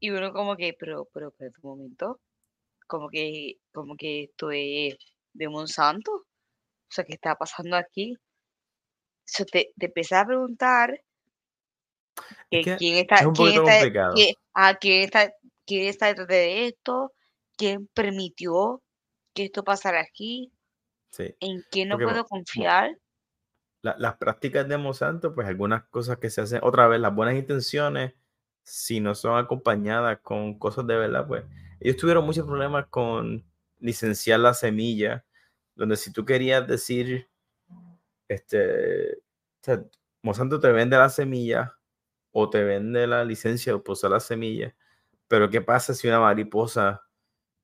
y uno como que, pero, pero, pero, un momento, como que, como que esto es de Monsanto. O sea, ¿qué está pasando aquí? So, te, te a preguntar que quién es está, un quién poquito está, complicado. quién, ah, quién está, quién está detrás de esto, quién permitió que esto pasara aquí, Sí. en quién no Porque puedo confiar. La- las prácticas de Monsanto, pues algunas cosas que se hacen, otra vez, las buenas intenciones, si no son acompañadas con cosas de verdad, pues ellos tuvieron muchos problemas con licenciar la semilla, donde si tú querías decir, este, o sea, Monsanto te vende la semilla o te vende la licencia de usar la semilla, pero ¿qué pasa si una mariposa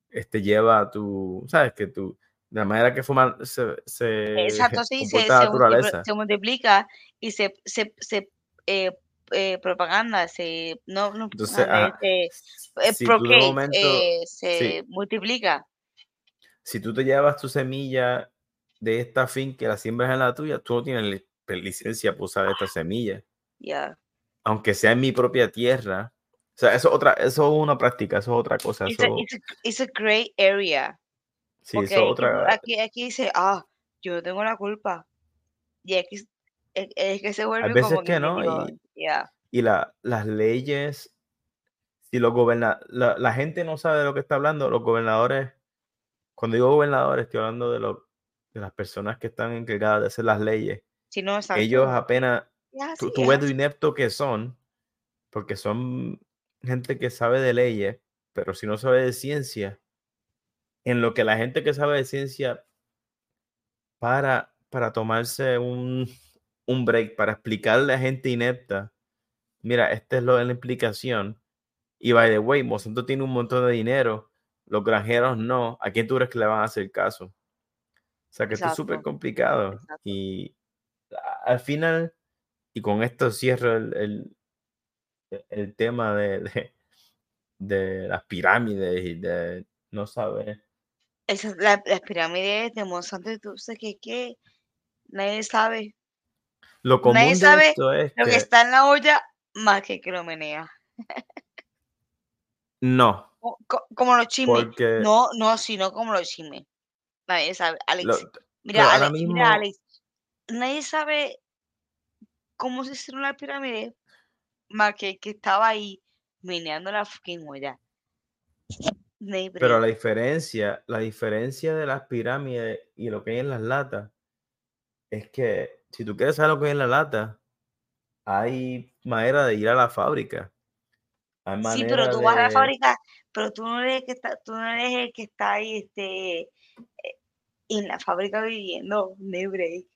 este, lleva a tu, sabes, que tú, de la manera que forma, se, se Exacto, sí, se, se, naturaleza? se multiplica y se, se, se eh, eh, propaganda, se, no, no Entonces, propaganda, ajá, este, eh, si procreate, momento, eh, sí, se multiplica. Si tú te llevas tu semilla de esta fin que la siembras en la tuya, tú no tienes pe- licencia para usar esta semilla, Ya. aunque sea en mi propia tierra. O sea, eso es otra, eso es una práctica, eso es otra cosa, It's a, eso, it's a, it's a area. sí, Porque eso otra, aquí, aquí dice, ah, yo no tengo la culpa. Y aquí es, que se vuelve veces como que que no, y, ya. y la, las leyes, si los goberna, la, la gente no sabe de lo que está hablando, los gobernadores, cuando digo gobernadores, estoy hablando de, los de las personas que están encargadas de hacer las leyes. Si no, Ellos apenas, Es tú, ves lo inepto que son, porque son gente que sabe de leyes, pero si no sabe de ciencia, en lo que la gente que sabe de ciencia para, para tomarse un, un break, para explicarle a gente inepta, mira, esta es lo de la implicación, y by the way, Monsanto tiene un montón de dinero, los granjeros no, ¿a quién tú crees que le van a hacer caso? O sea que esto es súper complicado exacto. y al final, y con esto cierro el, el- e- el tema de, de, de las pirámides y de no saber. Esas, la- las pirámides de Monsanto, y tú sabes que, que nadie sabe. Lo Nadie común de sabe esto es lo que que está en la olla más que que lo menea. no, Co- co- Como los chismes. porque No, no, sino como los chismes. Nadie sabe. Alex, lo- mira, ahora Ale- mira, Alex, nadie sabe cómo se hicieron las pirámides más que que estaba ahí meneando la fucking olla. Pero la diferencia, la diferencia de las pirámides y lo que hay en las latas es que si tú quieres saber lo que hay en la lata, hay manera de ir a la fábrica. Hay Sí, pero tú vas a la de... fábrica, pero tú no eres el que está, tú no eres el que está ahí, este, eh, en la fábrica viviendo, no break.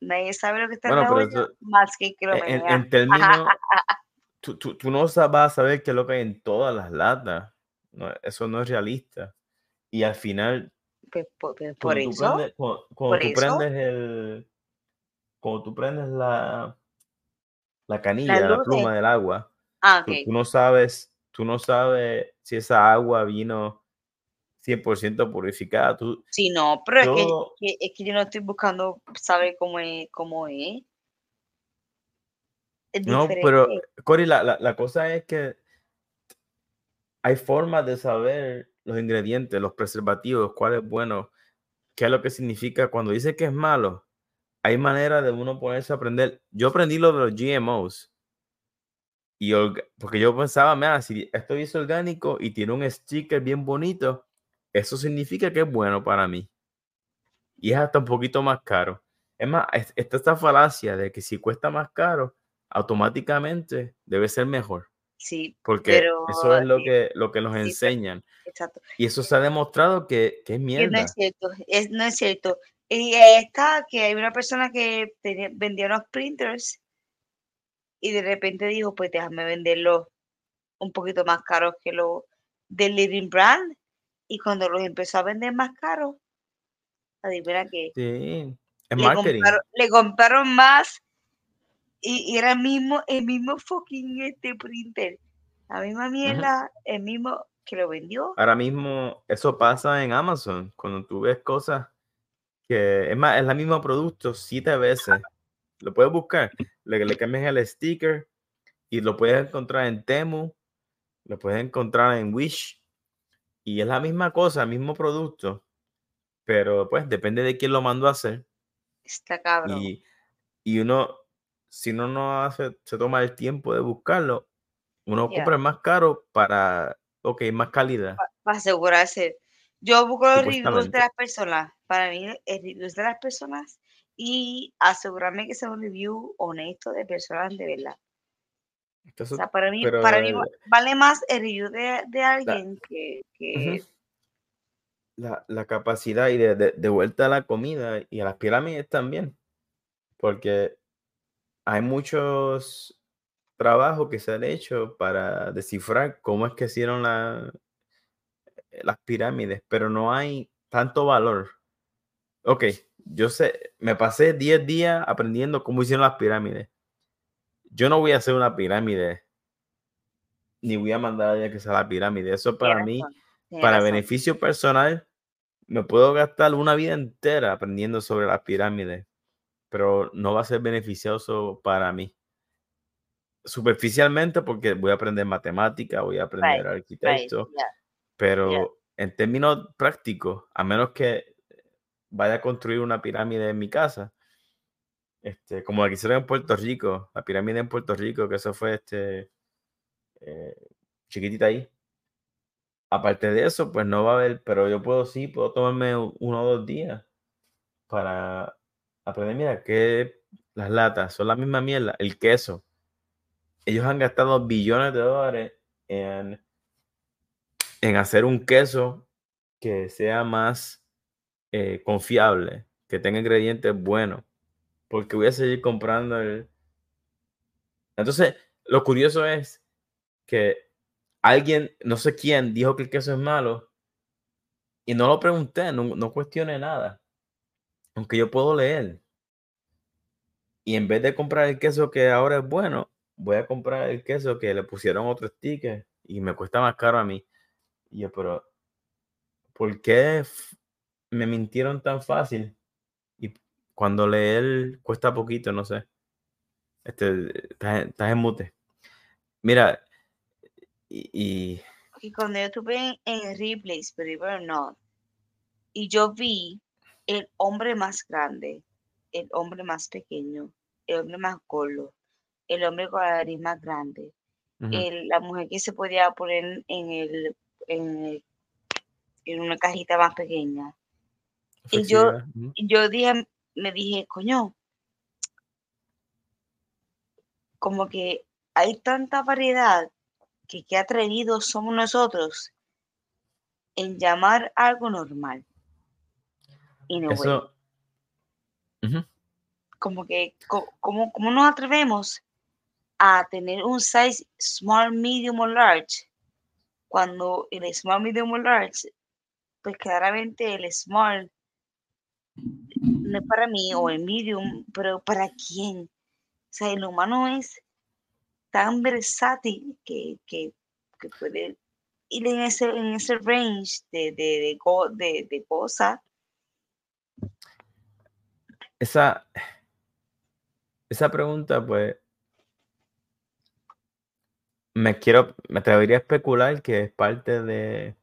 Nadie sabe lo que está en Bueno, la pero olla eso, más que que lo en, en- en términos, tú, tú, tú no vas a saber qué es lo que hay en todas las latas. No, eso no es realista. Y al final, Pues, por, pues, por cuando tú eso, prendes, cuando, cuando por tú eso, prendes el, cuando tú prendes la, la canilla, la luces. pluma del agua, Ah, tú, ok. tú no sabes, tú no sabes si esa agua vino 100% purificada. Tú, Sí, no, pero es que, es que yo no estoy buscando saber cómo es, cómo es. Es no, pero Cory, la, la, la cosa es que hay formas de saber los ingredientes, los preservativos, cuál es bueno, qué es lo que significa. Cuando dice que es malo, hay manera de uno ponerse a aprender. Yo aprendí lo de los GMOs. Y porque yo pensaba, mira, si esto es orgánico y tiene un sticker bien bonito, eso significa que es bueno para mí. Y es hasta un poquito más caro. Es más, es- está esta falacia de que si cuesta más caro, automáticamente debe ser mejor. Sí, Porque pero eso es lo eh, que, lo que nos enseñan. exacto. Y eso se ha demostrado que, que es Que no mierda. es cierto, es, no es cierto. Y está que hay una persona que tenía- vendía unos printers y de repente dijo, pues déjame venderlos un poquito más caros que los del Living Brand. Y cuando los empezó a vender más caros, adivina qué, Sí, es le marketing. compraron, le compraron más y, y era el mismo, el mismo fucking este printer. La misma mierda, el mismo que lo vendió. Ahora mismo eso pasa en Amazon, cuando tú ves cosas que, es más, es el mismo producto siete veces. Lo puedes buscar, le, le cambias el sticker y lo puedes encontrar en Temu, lo puedes encontrar en Wish y es la misma cosa, mismo producto, pero pues depende de quién lo mandó a hacer Está cabrón. y, y uno, si uno no hace, se toma el tiempo de buscarlo, uno compra el más caro para, ok, más calidad. para asegurarse. Yo busco los reviews de las personas. Para mí, el reviews de las personas y asegurarme que sea un review honesto de personas de verdad. O sea, para mí, pero para mí va- vale más el review de, de alguien que, que la, la capacidad y de, de- de vuelta a la comida y a las pirámides también, porque hay muchos trabajos que se han hecho para descifrar cómo es que hicieron la- las pirámides, pero no hay tanto valor. Ok, yo sé, me pasé 10 días aprendiendo cómo hicieron las pirámides. Yo no voy a hacer una pirámide, ni voy a mandar a alguien que sea la pirámide. Eso para tienes mí razón, tienes para razón. beneficio personal, me puedo gastar una vida entera aprendiendo sobre las pirámides, pero no va a ser beneficioso para mí. Superficialmente, porque voy a aprender matemática, voy a aprender Right, arquitecto, yeah. pero en términos prácticos, a menos que vaya a construir una pirámide en mi casa, este, como la que hicieron en Puerto Rico, la pirámide en Puerto Rico, que eso fue este, eh, chiquitita ahí. Aparte de eso, pues no va a haber, pero yo puedo sí, puedo tomarme uno o dos días para aprender, mira, que las latas son la misma mierda, el queso. Ellos han gastado billones de dólares en, en hacer un queso que sea más eh, confiable, que tenga ingredientes buenos, porque voy a seguir comprando el... Entonces, lo curioso es que alguien, no sé quién, dijo que el queso es malo y no lo pregunté, no, no cuestioné nada, aunque yo puedo leer. Y en vez de comprar el queso que ahora es bueno, voy a comprar el queso que le pusieron otro sticker y me cuesta más caro a mí. Y yo, pero, ¿por qué me mintieron tan fácil? Y cuando leer cuesta poquito, no sé. Este, estás, en- estás en mute. Mira, y, y- cuando yo estuve en, en believe it or not, y yo vi el hombre más grande, el hombre más pequeño, el hombre más gordo, el hombre con la nariz más grande, el- la mujer que se podía poner en el, en el- en una cajita más pequeña. Y yo- yo dije, me dije, coño, como que hay tanta variedad que qué atrevidos somos nosotros en llamar algo normal. Y no, Eso, como que, co- como, como nos atrevemos a tener un size small, medium o large, cuando el small, medium o large, pues claramente el small no es para mí o el medium, pero ¿para quién? O sea, el humano es tan versátil que, que, puede ir en ese, en ese range de, de, de cosas. Esa, esa pregunta, pues, me quiero, me atrevería a especular que es parte de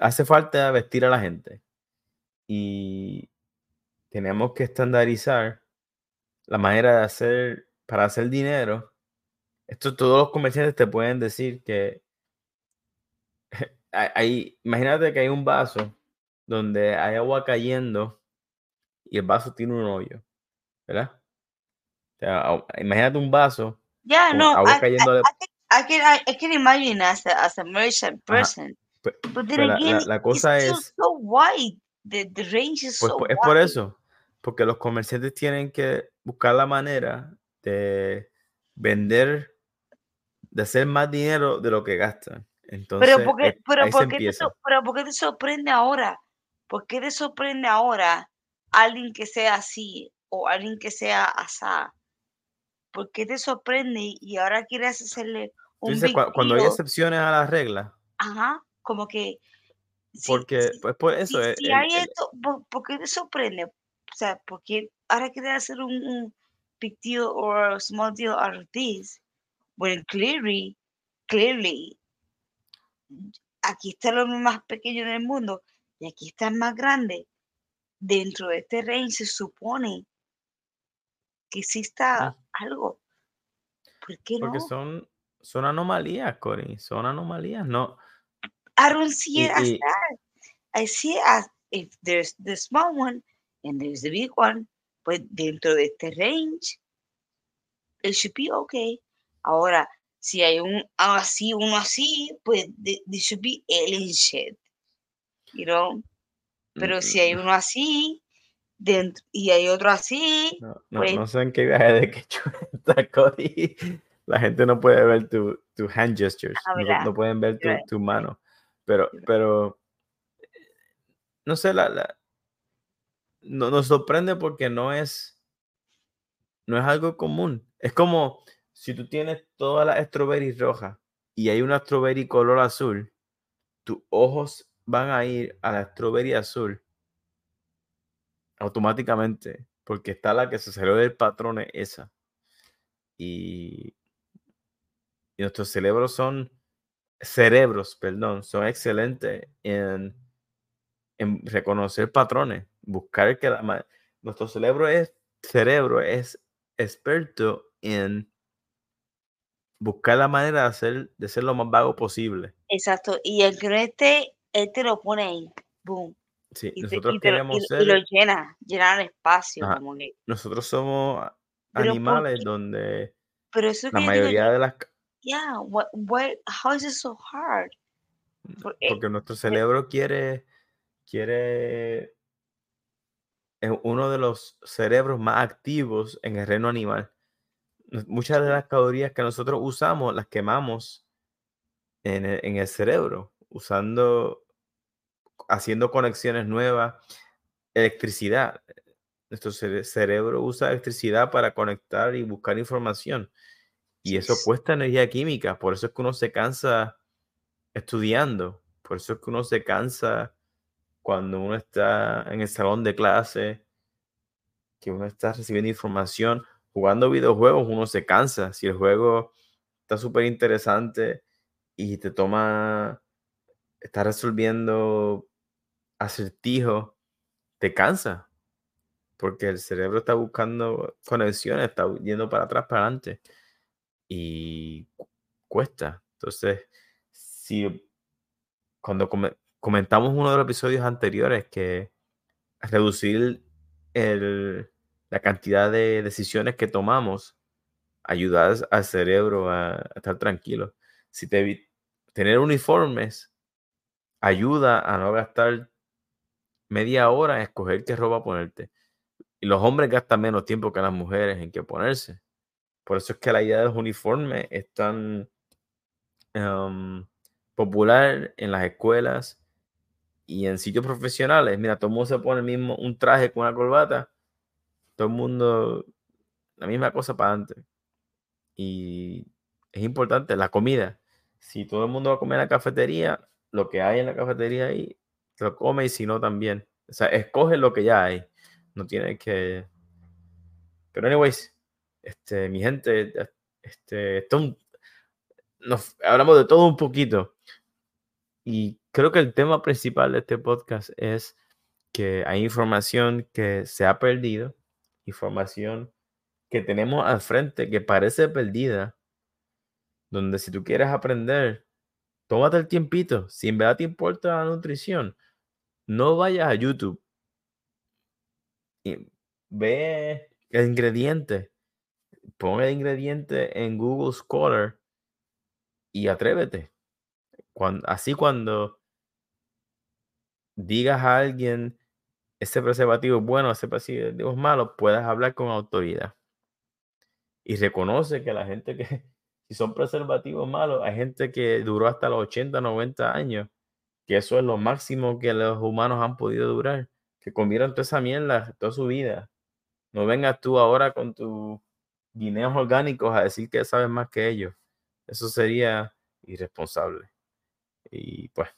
hace falta vestir a la gente y tenemos que estandarizar la manera de hacer para hacer dinero. Esto todos los comerciantes te pueden decir que hay, imagínate que hay un vaso donde hay agua cayendo y el vaso tiene un hoyo, ¿verdad? O sea, imagínate un vaso Yeah, con no, agua I, I, cayendo I, can, I can I, I can imagine as a, as a merchant person. Pe- But then pero la, again, la- la it's cosa es, so wide. The, the range is pues so es por eso, porque los comerciantes tienen que buscar la manera de vender, de hacer más dinero de lo que gastan. Entonces, ¿por qué, pero, ahí por qué te, pero ¿por qué te sorprende ahora? ¿Por qué te sorprende ahora alguien que sea así o alguien que sea asá? ¿Por qué te sorprende y ahora quieres hacerle un dices, big cua- cuando hay excepciones a las reglas, Ajá, como que si, porque, si, pues por si, eso, el- si el- hay el- esto, ¿por, por qué te sorprende? O sea, ¿por qué ahora quieres hacer un, un big deal or small deal out of this? When clearly, clearly, aquí está lo más pequeño del mundo y aquí está el más grande. Dentro de este range se supone que exista Mm. algo. ¿Por qué porque no? son, son anomalías, Cory, son anomalías, no. I don't see it Y, as y that. I see it as if there's the small one and there's the big one, pues dentro de este range, it should be okay. Ahora, si hay un así, uno así, pues th- there should be alien shit, you know? Pero si hay mm, uno así, dentro, y hay otro así, no, no, pues no sé en qué viaje de quechua está Cory. La gente no puede ver tu, tu hand gestures, ah, no, no pueden ver tu, tu mano, pero, pero, no sé, la, la- no, nos sorprende porque no es, no es algo común. Es como si tú tienes todas las strawberries rojas y hay una strawberry color azul, tus ojos van a ir a la strawberry azul automáticamente, porque está la que se salió del patrón es esa. Y, y nuestros cerebros son, cerebros, perdón, son excelentes en, en reconocer patrones, buscar que la, nuestro cerebro es, cerebro es experto en buscar la manera de hacer, de ser lo más vago posible. Exacto. Y el esté, él te lo pone ahí, boom. Sí, Y, nosotros te lo, y, queremos y lo ser, llena, llenar el espacio, ajá, como que, nosotros somos pero ¿por animales donde Pero eso la digo, mayoría de las, yeah, what, what, how is it so hard? For, eh, porque nuestro eh, cerebro quiere, quiere, es uno de los cerebros más activos en el reino animal. Muchas de las calorías que nosotros usamos las quemamos en el, en el cerebro, usando, haciendo conexiones nuevas, electricidad. Nuestro cere- cerebro usa electricidad para conectar y buscar información. Y eso cuesta energía química, por eso es que uno se cansa estudiando, por eso es que uno se cansa cuando uno está en el salón de clase, que uno está recibiendo información, jugando videojuegos, uno se cansa. Si el juego está súper interesante y te toma, está resolviendo acertijos, te cansa, porque el cerebro está buscando conexiones, está yendo para atrás, para adelante, y cu- cuesta. Entonces, si cuando come- comentamos uno de los episodios anteriores que reducir el- la cantidad de decisiones que tomamos ayuda al cerebro a, estar tranquilo. Si te tener uniformes ayuda a no gastar media hora en escoger qué ropa ponerte. Y los hombres gastan menos tiempo que las mujeres en qué ponerse. Por eso es que la idea de los es tan popular en las escuelas y en sitios profesionales. Mira, todo el mundo se pone el mismo, un traje con una corbata, todo el mundo, la misma cosa para antes. Y es importante la comida. Si todo el mundo va a comer en la cafetería, lo que hay en la cafetería ahí, lo come y si no también. O sea, escoge lo que ya hay. No tienes que... Pero anyways, este, mi gente, este, esto, nos, hablamos de todo un poquito. Y creo que el tema principal de este podcast es que hay información que se ha perdido, información que tenemos al frente que parece perdida, donde si tú quieres aprender, tómate el tiempito. Si en verdad te importa la nutrición, no vayas a YouTube. Y ve el ingrediente. Pon el ingrediente en Google Scholar y atrévete. Así cuando digas a alguien ese preservativo es bueno, ese preservativo es malo, puedas hablar con autoridad. Y reconoce que la gente que, si son preservativos malos, hay gente que duró hasta los 80, 90 años, que eso es lo máximo que los humanos han podido durar, que comieron toda esa mierda toda su vida. No vengas tú ahora con tus guineos orgánicos a decir que sabes más que ellos. Eso sería irresponsable. Y pues.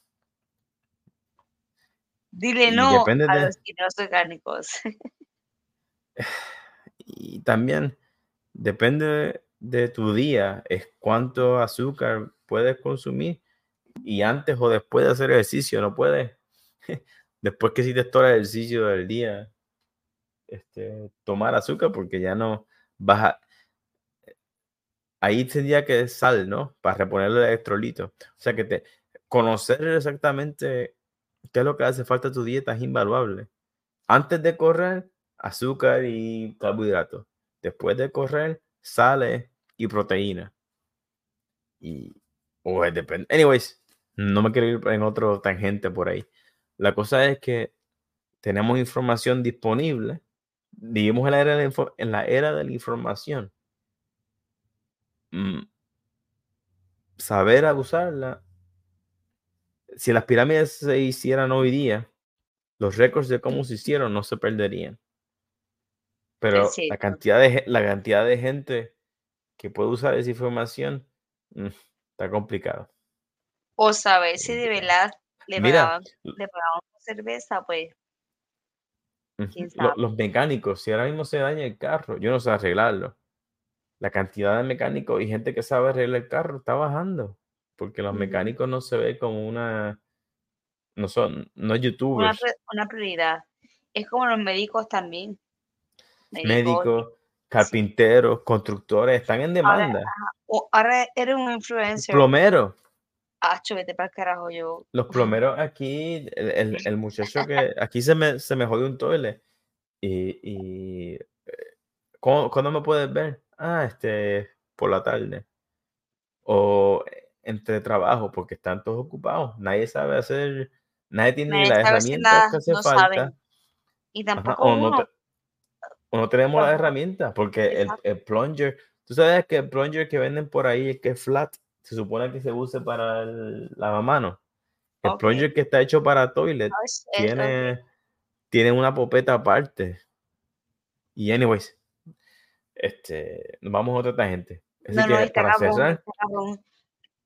Dile no a los guineos orgánicos. y también depende de tu día, es cuánto azúcar puedes consumir y antes o después de hacer ejercicio, no puedes, después que hiciste todo el ejercicio del día, este, tomar azúcar porque ya no vas a, ahí tendría que sal, ¿no? Para reponerle el electrolito. O sea que te conocer exactamente qué es lo que hace falta a tu dieta es invaluable. Antes de correr, azúcar y carbohidratos. Después de correr, sales y proteína. Y, o depende. Anyways, no me quiero ir en otro tangente por ahí. La cosa es que tenemos información disponible. Vivimos en la era de la, en la, era de la información. Mm, saber abusarla. Si las pirámides se hicieran hoy día, los récords de cómo se hicieron no se perderían. Pero la cantidad, de, la cantidad de gente que puede usar esa información mm, está complicado. O saber si de verdad le pagaban, le cerveza, pues. Los, mecánicos, si ahora mismo se daña el carro, yo no sé arreglarlo la cantidad de mecánicos y gente que sabe arreglar el carro está bajando, porque los mecánicos no se ve como una, no son, no youtubers. Una, prioridad. Es como los médicos también. Médicos, carpinteros, constructores, están en demanda. Ahora, eres un influencer. Plomero. Ah, vete para el carajo yo. Los plomeros aquí, el, el, muchacho que aquí se me, se me jodió un toile. Y, y eh, ¿cuándo me puedes ver? ah, este, por la tarde. O entre trabajo, porque están todos ocupados. Nadie sabe hacer, nadie tiene las herramientas que hace falta. Y tampoco o, no tenemos las herramientas, porque el, el, plunger, tú sabes que el plunger que venden por ahí es que es flat, se supone que se use para el lavamanos. El plunger que está hecho para toilet tiene, tiene una popeta aparte. Y anyways, este, nos vamos a otra tangente. Así que para cerrar,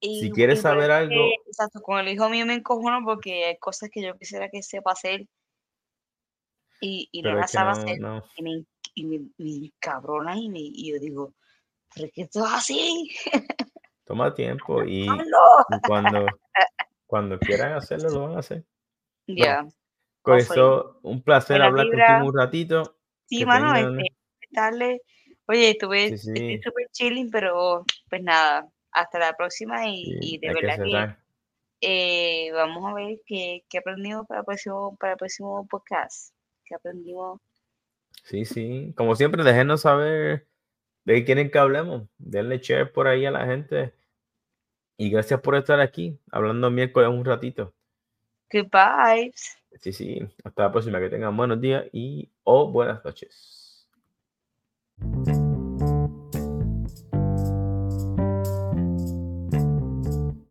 si quieres saber algo. exacto, con el hijo mío me encojono porque hay cosas que yo quisiera que sepa hacer y, y no las sabe hacer. Y, me, y me, cabrona y, me, y yo digo, ¿pero qué esto es así? Toma tiempo y, cuando, cuando quieran hacerlo, lo van a hacer. Ya. con eso, un placer hablar contigo un ratito. Sí, mano, este, darle Oye, estuve súper chilling, pero pues nada, hasta la próxima y, de verdad que, eh, vamos a ver qué, qué aprendimos para el, próximo, para el próximo podcast. ¿Qué aprendimos? Sí, sí. Como siempre, déjenos saber de qué quieren que hablemos. Denle share por ahí a la gente. Y gracias por estar aquí, hablando miércoles un ratito. Goodbye. Sí, sí. Hasta la próxima. Que tengan buenos días y o buenas noches.